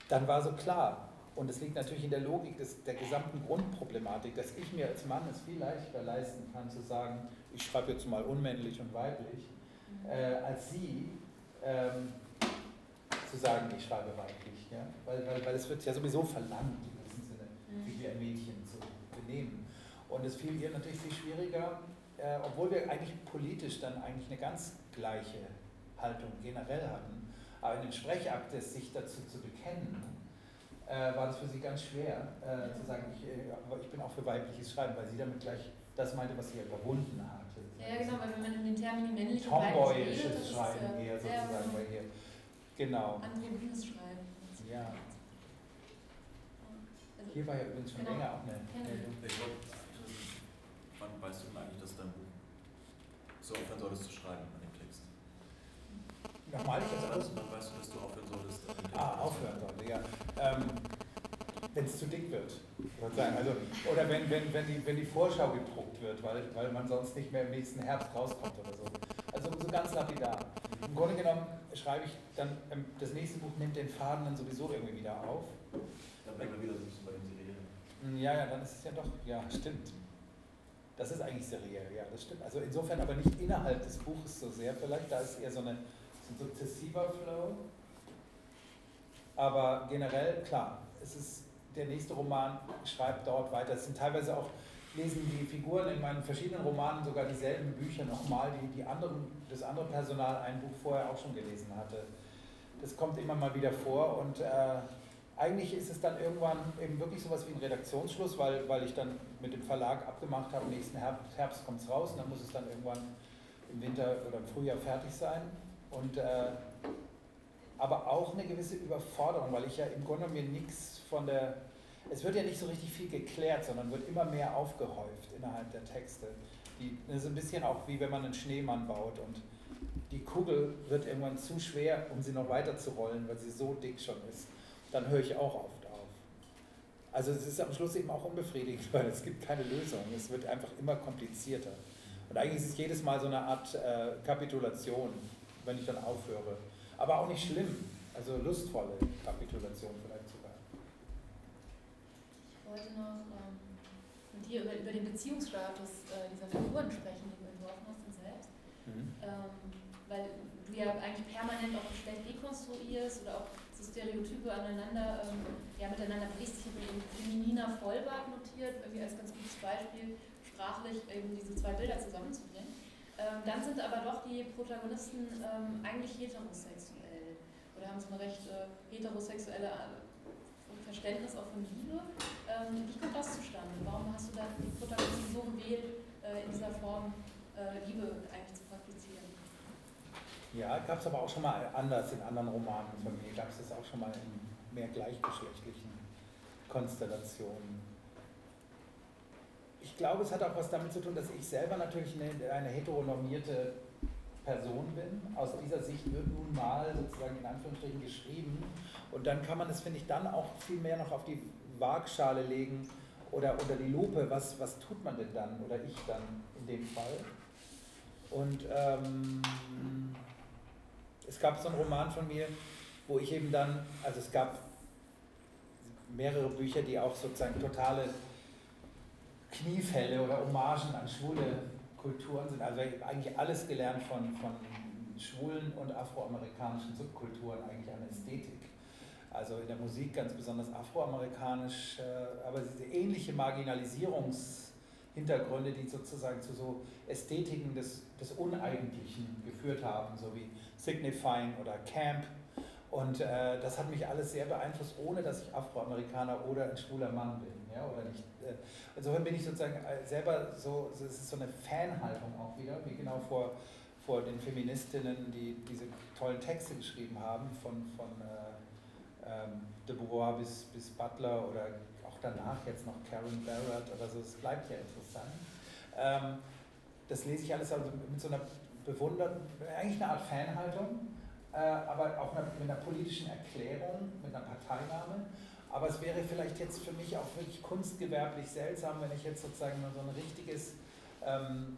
dann war so klar, Und es liegt natürlich in der Logik des, der gesamten Grundproblematik, dass ich mir als Mann es viel leichter leisten kann zu sagen, ich schreibe jetzt mal unmännlich und weiblich, äh, als sie ähm, zu sagen, ich schreibe weiblich. Ja? Weil, weil, weil es wird ja sowieso verlangt, in diesem Sinne, sich wie ein Mädchen zu benehmen. Und es fiel ihr natürlich viel schwieriger, äh, obwohl wir eigentlich politisch dann eigentlich eine ganz gleiche Haltung generell hatten, aber in den Sprechakt sich dazu zu bekennen, äh, war das für sie ganz schwer, äh, zu sagen, ich, äh, ich bin auch für weibliches Schreiben, weil sie damit gleich das meinte, was sie ja überwunden hatte. Ja, genau, weil wenn man in den Termini männlich das Schreiben ist, eher sozusagen bei ihr. Genau. Androgynes Schreiben. Ja. Also, Hier war ja übrigens schon genau. länger auch eine glaube, wann weißt du denn eigentlich, dass dein Buch so aufhören solltest zu schreiben an dem Text? Nochmal, ich also, Wann weißt du, dass du aufhören solltest? Ah, aufhören sollte, ja. Ähm, wenn es zu dick wird, sozusagen. Also, oder wenn, wenn, wenn, die, wenn die Vorschau gedruckt wird, weil, weil man sonst nicht mehr im nächsten Herbst rauskommt oder so. Also so ganz lapidar. Im Grunde genommen schreibe ich dann, ähm, das nächste Buch nimmt den Faden dann sowieso irgendwie wieder auf. Dann bleiben wir wieder so ein bisschen bei den Serien. Hm, ja, ja, dann ist es ja doch, ja, stimmt. Das ist eigentlich seriell, ja, das stimmt. Also insofern aber nicht innerhalb des Buches so sehr vielleicht, da ist eher so, eine, so ein sukzessiver Flow. Aber generell, klar, es ist der nächste Roman schreibt dort weiter. Es sind teilweise auch, lesen die Figuren in meinen verschiedenen Romanen sogar dieselben Bücher nochmal, die, die anderen, das andere Personal ein Buch vorher auch schon gelesen hatte. Das kommt immer mal wieder vor und äh, eigentlich ist es dann irgendwann eben wirklich sowas wie ein Redaktionsschluss, weil, weil ich dann mit dem Verlag abgemacht habe, nächsten Herbst, Herbst kommt es raus und dann muss es dann irgendwann im Winter oder im Frühjahr fertig sein. Und, äh, aber auch eine gewisse Überforderung, weil ich ja im Grunde mir nichts von der es wird ja nicht so richtig viel geklärt, sondern wird immer mehr aufgehäuft innerhalb der Texte. Die, das ist ein bisschen auch wie wenn man einen Schneemann baut und die Kugel wird irgendwann zu schwer, um sie noch weiter zu rollen, weil sie so dick schon ist. Dann höre ich auch oft auf. Also es ist am Schluss eben auch unbefriedigend, weil es gibt keine Lösung. Es wird einfach immer komplizierter. Und eigentlich ist es jedes Mal so eine Art äh, Kapitulation, wenn ich dann aufhöre. Aber auch nicht schlimm, also lustvolle Kapitulation vielleicht wollte noch ähm, mit dir über, über den Beziehungsstatus äh, dieser Figuren sprechen, die du entworfen hast und selbst. Mhm. Ähm, weil du ja eigentlich permanent auch Geschlecht dekonstruierst oder auch so Stereotype aneinander, ähm, ja, miteinander brichst. Ich habe eben femininer Vollbart notiert, irgendwie als ganz gutes Beispiel, sprachlich eben diese zwei Bilder zusammenzubringen. Ähm, dann sind aber doch die Protagonisten ähm, eigentlich heterosexuell oder haben so eine recht äh, heterosexuelle Verständnis auch von Liebe. Ähm, wie kommt das zustande? Warum hast du da die Protagonisten so gewählt, äh, in dieser Form äh, Liebe eigentlich zu praktizieren? Ja, gab es aber auch schon mal anders in anderen Romanen von mir, gab es das auch schon mal in mehr gleichgeschlechtlichen Konstellationen. Ich glaube, es hat auch was damit zu tun, dass ich selber natürlich eine, eine heteronormierte Person bin. Aus dieser Sicht wird nun mal sozusagen in Anführungsstrichen geschrieben. Und dann kann man es, finde ich, dann auch viel mehr noch auf die Waagschale legen oder unter die Lupe. Was, was tut man denn dann oder ich dann in dem Fall? Und ähm, es gab so einen Roman von mir, wo ich eben dann, also es gab mehrere Bücher, die auch sozusagen totale Kniefälle oder Hommagen an schwule Kulturen sind, also eigentlich alles gelernt von, von schwulen und afroamerikanischen Subkulturen, eigentlich an Ästhetik. Also in der Musik ganz besonders afroamerikanisch, äh, aber diese ähnliche Marginalisierungshintergründe, die sozusagen zu so Ästhetiken des, des Uneigentlichen geführt haben, so wie Signifying oder Camp. Und äh, das hat mich alles sehr beeinflusst, ohne dass ich Afroamerikaner oder ein schwuler Mann bin. Ja, oder nicht. Äh, insofern bin ich sozusagen äh, selber so, es ist so eine Fanhaltung auch wieder, wie genau vor, vor den Feministinnen, die diese tollen Texte geschrieben haben, von, von äh, ähm, de Beauvoir bis, bis Butler oder auch danach jetzt noch Karen Barrett oder so, es bleibt ja interessant. Ähm, das lese ich alles also mit so einer bewundernden, eigentlich eine Art Fanhaltung, aber auch mit einer politischen Erklärung, mit einer Parteinahme aber es wäre vielleicht jetzt für mich auch wirklich kunstgewerblich seltsam, wenn ich jetzt sozusagen so ein richtiges ähm,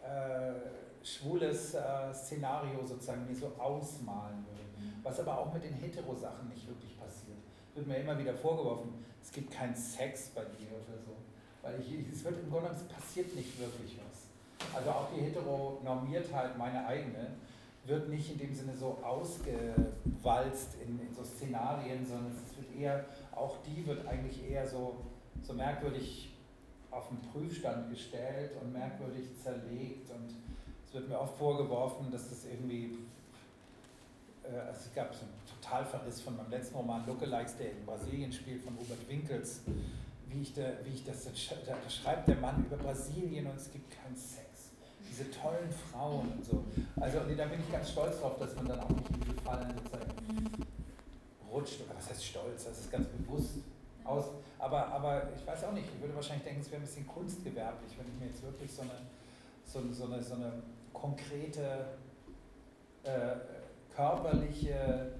äh, schwules äh, Szenario sozusagen mir so ausmalen würde. Mhm. Was aber auch mit den Hetero-Sachen nicht wirklich passiert. wird mir immer wieder vorgeworfen, es gibt keinen Sex bei dir oder so. Weil ich, es wird im Grunde genommen, es passiert nicht wirklich was. Also auch die Heteronormiertheit, meine eigene, wird nicht in dem Sinne so ausgewalzt in, in so Szenarien, sondern es wird eher, auch die wird eigentlich eher so, so merkwürdig auf den Prüfstand gestellt und merkwürdig zerlegt und es wird mir oft vorgeworfen, dass das irgendwie, äh, also es gab so einen Totalverriss von meinem letzten Roman Lookalikes, der in Brasilien spielt, von Robert Winkels, wie ich, da, wie ich das, da schreibt der Mann über Brasilien und es gibt keinen Sex. Diese tollen Frauen und so. Also nee, da bin ich ganz stolz drauf, dass man dann auch nicht in diese Fallen sozusagen rutscht. Oder was heißt stolz? Das ist ganz bewusst aus. Aber, aber ich weiß auch nicht, ich würde wahrscheinlich denken, es wäre ein bisschen kunstgewerblich, wenn ich mir jetzt wirklich so eine, so, so eine, so eine konkrete, äh, körperliche,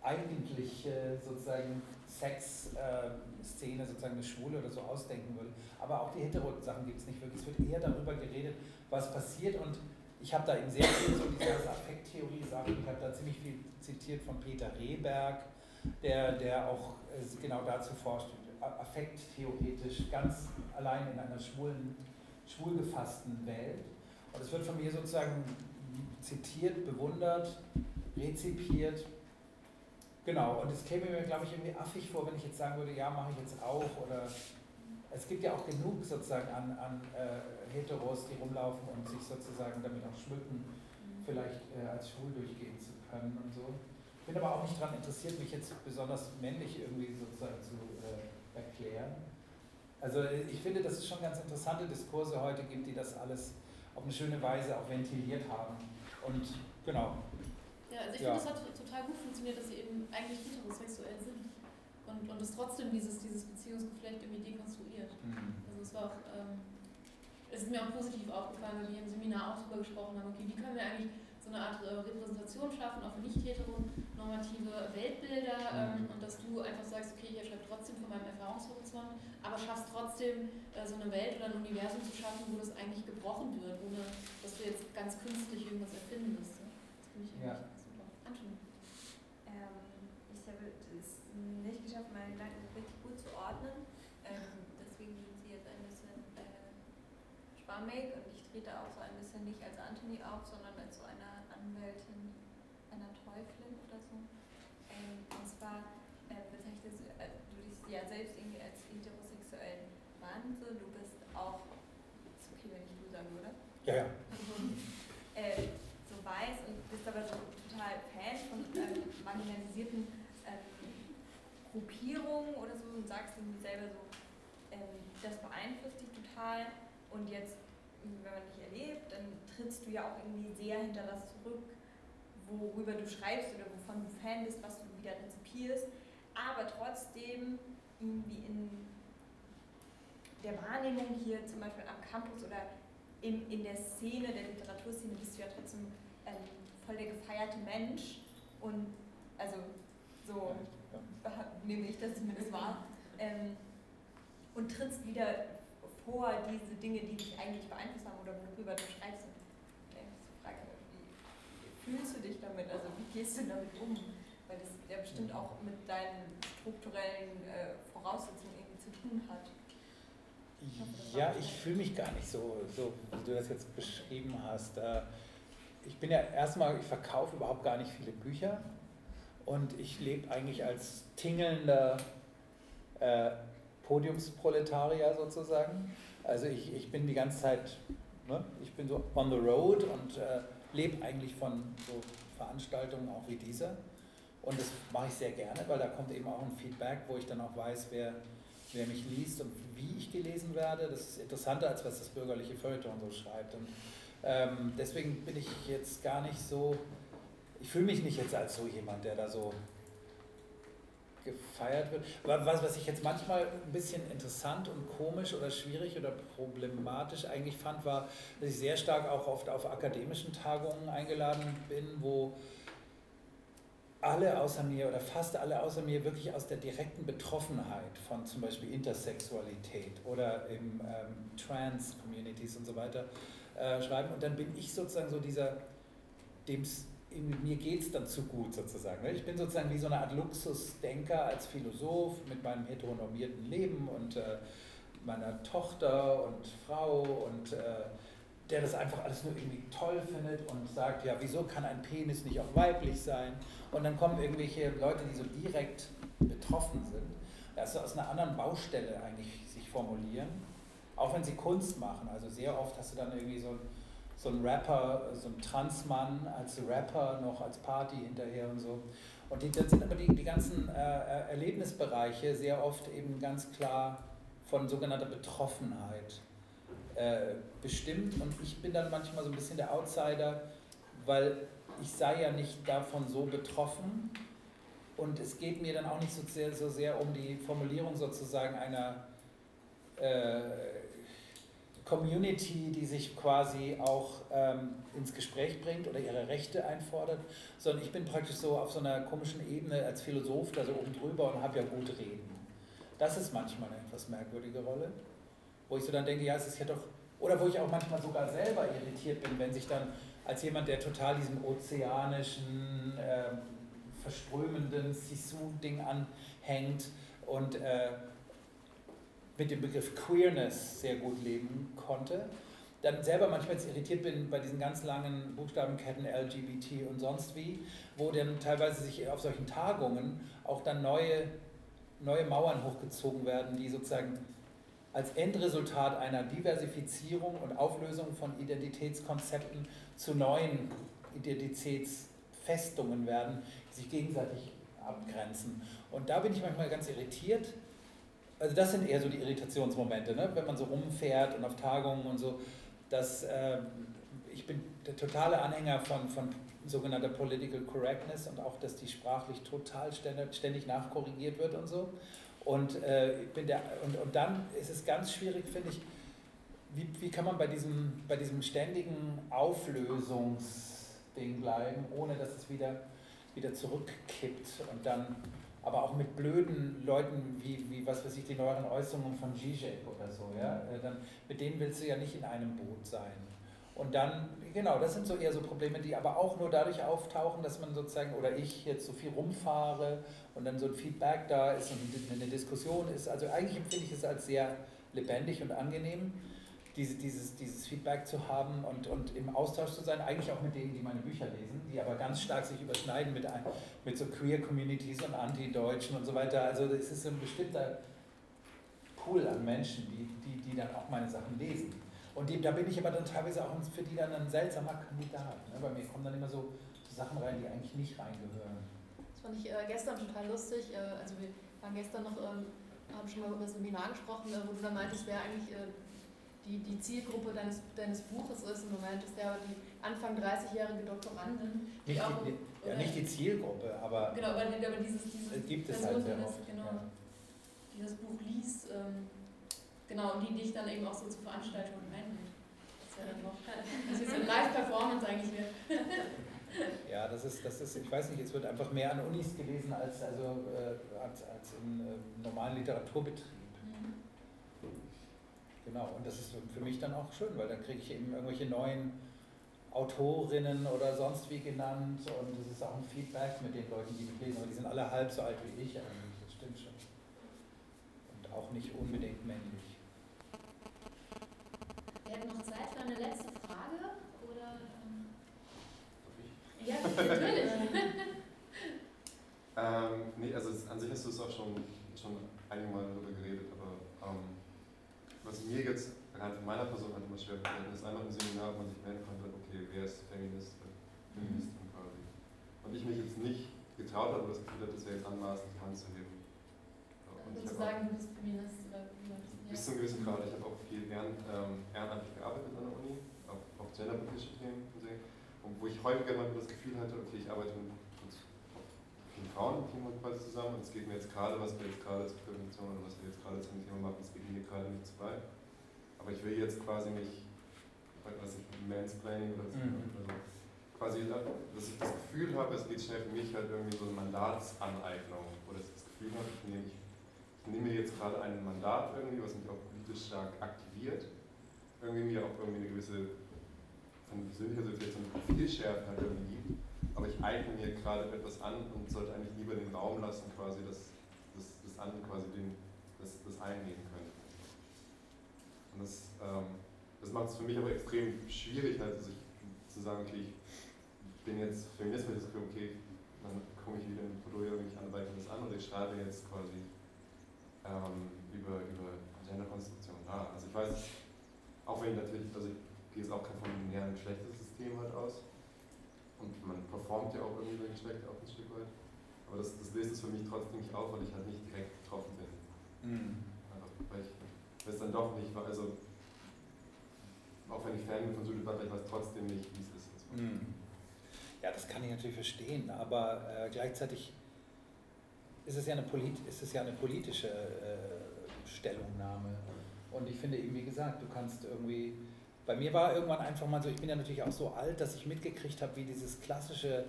eigentliche sozusagen Sexszene, äh, sozusagen eine Schwule oder so ausdenken würde. Aber auch die hetero-Sachen gibt es nicht wirklich. Es wird eher darüber geredet, was passiert und ich habe da eben sehr viel so diese Affekttheorie-Sachen, ich habe da ziemlich viel zitiert von Peter Rehberg, der, der auch äh, genau dazu forscht, affekttheoretisch ganz allein in einer schwulen, schwul gefassten Welt. Und es wird von mir sozusagen zitiert, bewundert, rezipiert. Genau, und es käme mir, glaube ich, irgendwie affig vor, wenn ich jetzt sagen würde, ja, mache ich jetzt auch. Oder es gibt ja auch genug sozusagen an, an äh, Heteros, die rumlaufen und sich sozusagen damit auch schmücken, vielleicht äh, als schwul durchgehen zu können und so. Ich bin aber auch nicht daran interessiert, mich jetzt besonders männlich irgendwie sozusagen zu äh, erklären. Also ich finde, dass es schon ganz interessante Diskurse heute gibt, die das alles auf eine schöne Weise auch ventiliert haben. Und genau. Ja, also ich ja. finde, es hat total gut funktioniert, dass sie eben eigentlich heterosexuell sind. Und, und es trotzdem dieses, dieses Beziehungsgeflecht irgendwie dekonstruiert. Mhm. Also es war auch, ähm, es ist mir auch positiv aufgefallen, weil wir im Seminar auch darüber gesprochen haben, okay, wie können wir eigentlich so eine Art äh, Repräsentation schaffen, auch für nicht-heteronormative Weltbilder ähm, und dass du einfach sagst, okay, ich schreibe trotzdem von meinem Erfahrungshorizont, aber schaffst trotzdem äh, so eine Welt oder ein Universum zu schaffen, wo das eigentlich gebrochen wird, ohne dass du jetzt ganz künstlich irgendwas erfinden müsstest. Das finde ich ja. super. Anton. Ähm, ich habe es nicht geschafft, meine Gedanken richtig gut zu ordnen. Ähm, deswegen sind sie jetzt ein bisschen äh, schwammig und ich trete auch so ein bisschen nicht als Anthony auf, sondern als so eine Anwältin einer Teuflin oder so. Ähm, und zwar äh, bezeichnest du, äh, du dich ja selbst irgendwie als heterosexuellen Mann, so du bist auch, ist okay, wenn ich du sagen würde? Ja, ja. äh, so weiß und bist aber so total Fan von ähm, marginalisierten ähm, Gruppierungen oder so und sagst irgendwie selber so, ähm, das beeinflusst dich total und jetzt wenn man dich erlebt, dann trittst du ja auch irgendwie sehr hinter das zurück, worüber du schreibst oder wovon du Fan bist, was du wieder rezipierst, aber trotzdem irgendwie in der Wahrnehmung hier zum Beispiel am Campus oder in, in der Szene, der Literaturszene bist du ja trotzdem ähm, voll der gefeierte Mensch und also so nehme ich das zumindest wahr ähm, und trittst wieder vor diese Dinge, die dich eigentlich beeinflusst haben oder worüber du schreibst. Okay, Frage, wie fühlst du dich damit? Also wie gehst du damit um? Weil das ja bestimmt auch mit deinen strukturellen äh, Voraussetzungen irgendwie zu tun hat. Ich hoffe, ja, ich fühle mich gar nicht so, so, wie du das jetzt beschrieben hast. Äh, ich bin ja erstmal, ich verkaufe überhaupt gar nicht viele Bücher und ich lebe eigentlich als tingelnder äh, Podiumsproletarier sozusagen. Also ich, ich bin die ganze Zeit, ne, ich bin so on the road und äh, lebe eigentlich von so Veranstaltungen auch wie dieser. Und das mache ich sehr gerne, weil da kommt eben auch ein Feedback, wo ich dann auch weiß, wer, wer mich liest und wie ich gelesen werde. Das ist interessanter, als was das bürgerliche Feuilleton so schreibt. Und ähm, deswegen bin ich jetzt gar nicht so, ich fühle mich nicht jetzt als so jemand, der da so gefeiert wird. Was, was ich jetzt manchmal ein bisschen interessant und komisch oder schwierig oder problematisch eigentlich fand, war, dass ich sehr stark auch oft auf akademischen Tagungen eingeladen bin, wo alle außer mir oder fast alle außer mir wirklich aus der direkten Betroffenheit von zum Beispiel Intersexualität oder im ähm, Trans-Communities und so weiter äh, schreiben. Und dann bin ich sozusagen so dieser, dem es mir geht es dann zu gut sozusagen. ne? Ich bin sozusagen wie so eine Art Luxusdenker als Philosoph mit meinem heteronormierten Leben und äh, meiner Tochter und Frau und äh, der das einfach alles nur irgendwie toll findet und sagt, ja, wieso kann ein Penis nicht auch weiblich sein? Und dann kommen irgendwelche Leute, die so direkt betroffen sind, also aus einer anderen Baustelle eigentlich sich formulieren, auch wenn sie Kunst machen. Also sehr oft hast du dann irgendwie so ein so ein Rapper, so ein Transmann als Rapper noch als Party hinterher und so. Und die, dann sind aber die, die ganzen äh, Erlebnisbereiche sehr oft eben ganz klar von sogenannter Betroffenheit äh, bestimmt. Und ich bin dann manchmal so ein bisschen der Outsider, weil ich sei ja nicht davon so betroffen. Und es geht mir dann auch nicht so sehr, so sehr um die Formulierung sozusagen einer äh, Community, die sich quasi auch ähm, ins Gespräch bringt oder ihre Rechte einfordert, sondern ich bin praktisch so auf so einer komischen Ebene als Philosoph da so oben drüber und habe ja gut reden. Das ist manchmal eine etwas merkwürdige Rolle, wo ich so dann denke, ja, es ist ja doch, oder wo ich auch manchmal sogar selber irritiert bin, wenn sich dann als jemand, der total diesem ozeanischen, äh, verströmenden Sisu-Ding anhängt und äh, mit dem Begriff Queerness sehr gut leben konnte, dann selber manchmal jetzt irritiert bin bei diesen ganz langen Buchstabenketten LGBT und sonst wie, wo dann teilweise sich auf solchen Tagungen auch dann neue, neue Mauern hochgezogen werden, die sozusagen als Endresultat einer Diversifizierung und Auflösung von Identitätskonzepten zu neuen Identitätsfestungen werden, die sich gegenseitig abgrenzen. Und da bin ich manchmal ganz irritiert, also das sind eher so die Irritationsmomente, ne? wenn man so rumfährt und auf Tagungen und so. Dass, äh, ich bin der totale Anhänger von, von sogenannter Political Correctness und auch, dass die sprachlich total ständig, nachkorrigiert wird und so. Und, äh, bin der, und, und dann ist es ganz schwierig, finde ich, wie, wie kann man bei diesem, bei diesem ständigen Auflösungsding bleiben, ohne dass es wieder, wieder zurückkippt und dann aber auch mit blöden Leuten wie, wie was weiß ich, die neueren Äußerungen von Zizek oder so, ja, äh, dann, mit denen willst du ja nicht in einem Boot sein. Und dann, genau, das sind so eher so Probleme, die aber auch nur dadurch auftauchen, dass man sozusagen, oder ich jetzt so viel rumfahre und dann so ein Feedback da ist und eine Diskussion ist. Also eigentlich empfinde ich es als sehr lebendig und angenehm diese, dieses, dieses Feedback zu haben und, und im Austausch zu sein, eigentlich auch mit denen, die meine Bücher lesen, die aber ganz stark sich überschneiden mit, mit so Queer-Communities und Anti-Deutschen und so weiter. Also es ist ein bestimmter Pool an Menschen, die, die, die dann auch meine Sachen lesen. Und die, da bin ich aber dann teilweise auch für die dann ein seltsamer Kandidat. Ne? Bei mir kommen dann immer so, Sachen rein, die eigentlich nicht reingehören. Das fand ich äh, gestern total lustig. Äh, also wir waren gestern noch, ähm, haben schon mal über das Seminar gesprochen, äh, wo du dann meintest, wer eigentlich äh, die, die Zielgruppe deines, deines Buches ist. Im Moment ist ja die Anfang 30-jährige Doktorandin. Die nicht, auch, die, ja, nicht die Zielgruppe, aber, genau, aber, aber dieses, diese gibt es Person, halt sehr oft, genau, ja. die das Buch liest, ähm, genau, und die dich dann eben auch so zu Veranstaltungen einlädt. Das ist ja dann noch, das ist eine Live-Performance eigentlich mehr. Ja, das ist, das ist, ich weiß nicht, es wird einfach mehr an Unis gelesen als, also, äh, als, als im äh, normalen Literaturbetrieb. Genau, und das ist für mich dann auch schön, weil dann kriege ich eben irgendwelche neuen Autorinnen oder sonst wie genannt und es ist auch ein Feedback mit den Leuten, die mich lesen, aber die sind alle halb so alt wie ich eigentlich, das stimmt schon. Und auch nicht unbedingt männlich. Wir hätten noch Zeit für eine letzte Frage oder. Ähm ja, natürlich. ähm, nee, also an sich hast du es auch schon, schon einige Mal darüber geredet, aber ähm, was mir jetzt rein von meiner Person halt immer schwer gefällt, ist einfach im Seminar, wo man sich melden konnte, okay, wer ist Feminist, Feministin quasi. Und ich mich jetzt nicht getraut habe, das Gefühl hatte, das wäre jetzt anmaßend, die Hand zu heben. Und ich sagen, du bist Feminist oder ja. Bis zu einem gewissen Grad. Ich habe auch viel während, ähm, ehrenamtlich gearbeitet an der Uni, auch auf genderpolitische Themen und, so, und wo ich häufiger mal das Gefühl hatte, okay, ich arbeite mit vielen Frauen quasi zusammen und es geht mir jetzt gerade, was wir jetzt gerade zur Prävention oder was wir jetzt gerade zum Thema machen, es geht weit. Aber ich will jetzt quasi nicht, was ich, Mansplaining oder so, mhm. also quasi, dass ich das Gefühl habe, es geht schnell für mich halt irgendwie so eine Mandatsaneignung, oder dass ich das Gefühl habe, ich nehme, ich, nehme mir jetzt gerade ein Mandat irgendwie, was mich auch politisch stark aktiviert, irgendwie mir auch irgendwie eine gewisse, von persönlicher Seite so eine Profilschärfe halt irgendwie gibt aber ich eigne mir gerade etwas an und sollte eigentlich lieber den Raum lassen, quasi, dass, dass andere quasi den, das, das einnehmen können. Und das, ähm, das macht es für mich aber extrem schwierig, halt, sich zu sagen, okay, ich bin jetzt Feminist, weil ich das Gefühl, okay, dann komme ich wieder in Prodeo, wenn ich andere das andere, ich schreibe jetzt quasi ähm, über, über Genderkonstruktion. Ah, also ich weiß, auch wenn ich natürlich, also ich gehe jetzt auch kein von linearen Geschlechtersystem halt aus, und man performt ja auch irgendwie sein Geschlecht auch ein Stück weit. Aber das, das löst es für mich trotzdem nicht auf, weil ich halt nicht direkt betroffen bin. Mhm. Weiß dann doch nicht, also auch wenn ich Fan bin von Butler, ich weiß trotzdem nicht, wie es ist. Mhm. Ja, das kann ich natürlich verstehen, aber äh, gleichzeitig ist es ja eine, polit ist es ja eine politische äh, Stellungnahme. Und ich finde eben, wie gesagt, du kannst irgendwie bei mir war irgendwann einfach mal so, ich bin ja natürlich auch so alt, dass ich mitgekriegt habe, wie dieses klassische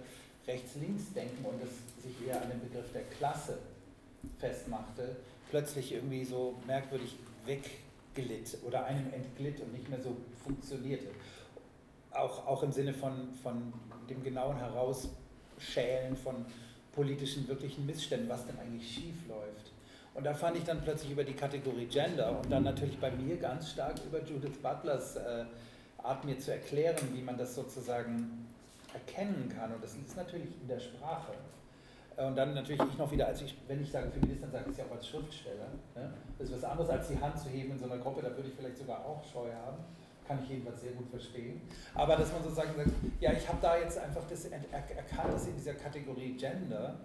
Rechts-Links-Denken und das sich eher an dem Begriff der Klasse festmachte, plötzlich irgendwie so merkwürdig wegglitt oder einem entglitt und nicht mehr so funktionierte. Auch, auch im Sinne von, von dem genauen Herausschälen von politischen wirklichen Missständen, was denn eigentlich schief läuft. Und da fand ich dann plötzlich über die Kategorie Gender und dann natürlich bei mir ganz stark über Judith Butlers äh, Art mir zu erklären, wie man das sozusagen erkennen kann. Und das ist natürlich in der Sprache. Äh, und dann natürlich ich noch wieder, als ich, wenn ich sage Feminist, dann sage ich es ja auch als Schriftsteller. Ne? Das ist was anderes als die Hand zu heben in so einer Gruppe, da würde ich vielleicht sogar auch Scheu haben. Kann ich jedenfalls sehr gut verstehen. Aber dass man sozusagen sagt, ja, ich habe da jetzt einfach das erkannt, dass in dieser Kategorie Gender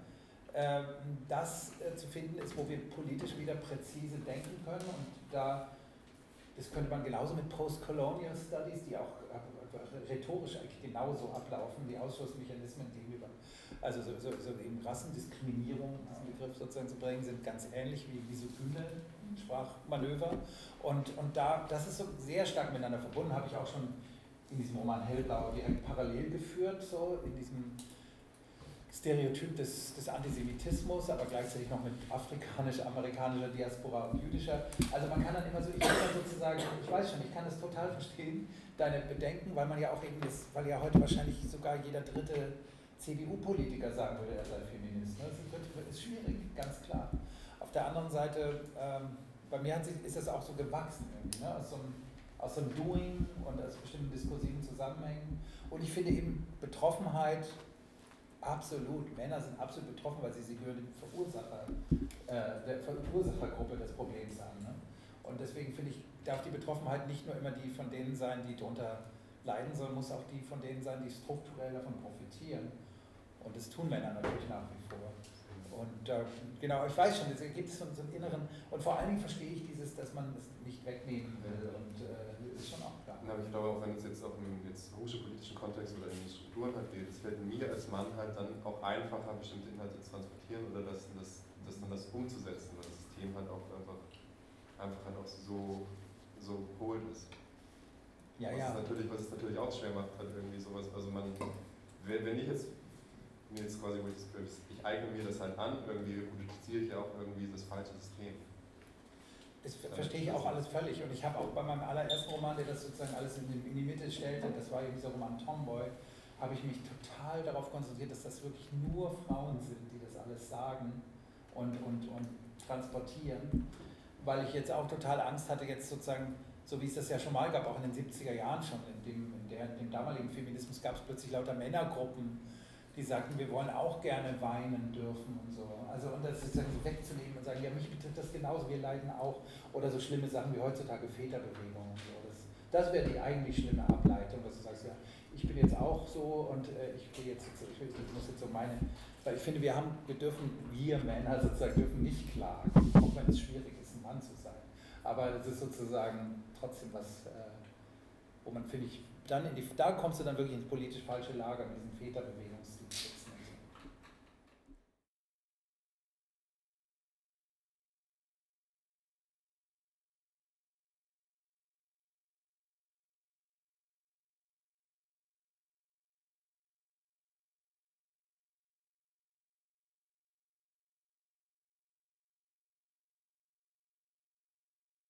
ähm, das äh, zu finden ist, wo wir politisch wieder präzise denken können. Und da, das könnte man genauso mit Post-Colonial Studies, die auch äh, rhetorisch eigentlich genauso ablaufen, die Ausschlussmechanismen gegenüber, also so, so, so eben Rassendiskriminierung, diesen Begriff sozusagen zu bringen, sind ganz ähnlich wie misogyne Sprachmanöver. Und, und da, das ist so sehr stark miteinander verbunden, habe ich auch schon in diesem Roman Hellblau direkt parallel geführt, so in diesem Stereotyp des, des Antisemitismus, aber gleichzeitig noch mit afrikanisch-amerikanischer Diaspora und jüdischer. Also man kann dann immer so, ich kann sozusagen, ich weiß schon, ich kann das total verstehen, deine Bedenken, weil man ja auch eben, das, weil ja heute wahrscheinlich sogar jeder dritte CDU-Politiker sagen würde, er sei Feminist. Ne? Das ist schwierig, ganz klar. Auf der anderen Seite, ähm, bei mir hat sich, ist das auch so gewachsen irgendwie, ne? aus, so einem, aus so einem Doing und aus bestimmten diskursiven Zusammenhängen. Und ich finde eben Betroffenheit Absolut. Männer sind absolut betroffen, weil sie, sie gehören Verursacher, äh, der Verursachergruppe des Problems an. Ne? Und deswegen finde ich, darf die Betroffenheit nicht nur immer die von denen sein, die darunter leiden, sondern muss auch die von denen sein, die strukturell davon profitieren. Und das tun Männer natürlich nach wie vor. Und äh, genau, ich weiß schon, es gibt so, so einen inneren, und vor allen Dingen verstehe ich dieses, dass man es nicht wegnehmen will. Und äh, ist schon auch klar. Aber ich glaube auch, wenn es jetzt auch im jetzt politischen Kontext oder in Strukturen halt geht, es fällt mir als Mann halt dann auch einfacher, bestimmte Inhalte zu transportieren oder das, das, das dann das umzusetzen, weil das System halt auch einfach, einfach halt auch so, so holt ist. Ja, was ja. Es natürlich, was es natürlich auch schwer macht, halt irgendwie sowas, also man, wenn ich jetzt mir jetzt quasi, ich eigne mir das halt an, irgendwie reproduziere ich ja auch irgendwie das falsche System. Das verstehe ich auch alles völlig. Und ich habe auch bei meinem allerersten Roman, der das sozusagen alles in die, in die Mitte stellte, das war eben dieser Roman Tomboy, habe ich mich total darauf konzentriert, dass das wirklich nur Frauen sind, die das alles sagen und, und, und transportieren. Weil ich jetzt auch total Angst hatte, jetzt sozusagen, so wie es das ja schon mal gab, auch in den 70er Jahren schon, in dem, in der, in dem damaligen Feminismus gab es plötzlich lauter Männergruppen, die sagten, wir wollen auch gerne weinen dürfen und so. Also und das sozusagen so wegzunehmen und sagen, ja, mich betrifft das genauso, wir leiden auch. Oder so schlimme Sachen wie heutzutage Väterbewegung und so. Das, das wäre die eigentlich schlimme Ableitung, dass du sagst, ja, ich bin jetzt auch so und äh, ich will jetzt, ich, will, ich muss jetzt so meine, weil ich finde, wir haben, wir dürfen, wir Männer sozusagen dürfen nicht klagen, auch wenn es schwierig ist, ein Mann zu sein. Aber es ist sozusagen trotzdem was, äh, wo man, finde ich, dann in die, da kommst du dann wirklich ins politisch falsche Lager mit diesen Väterbewegungsstil.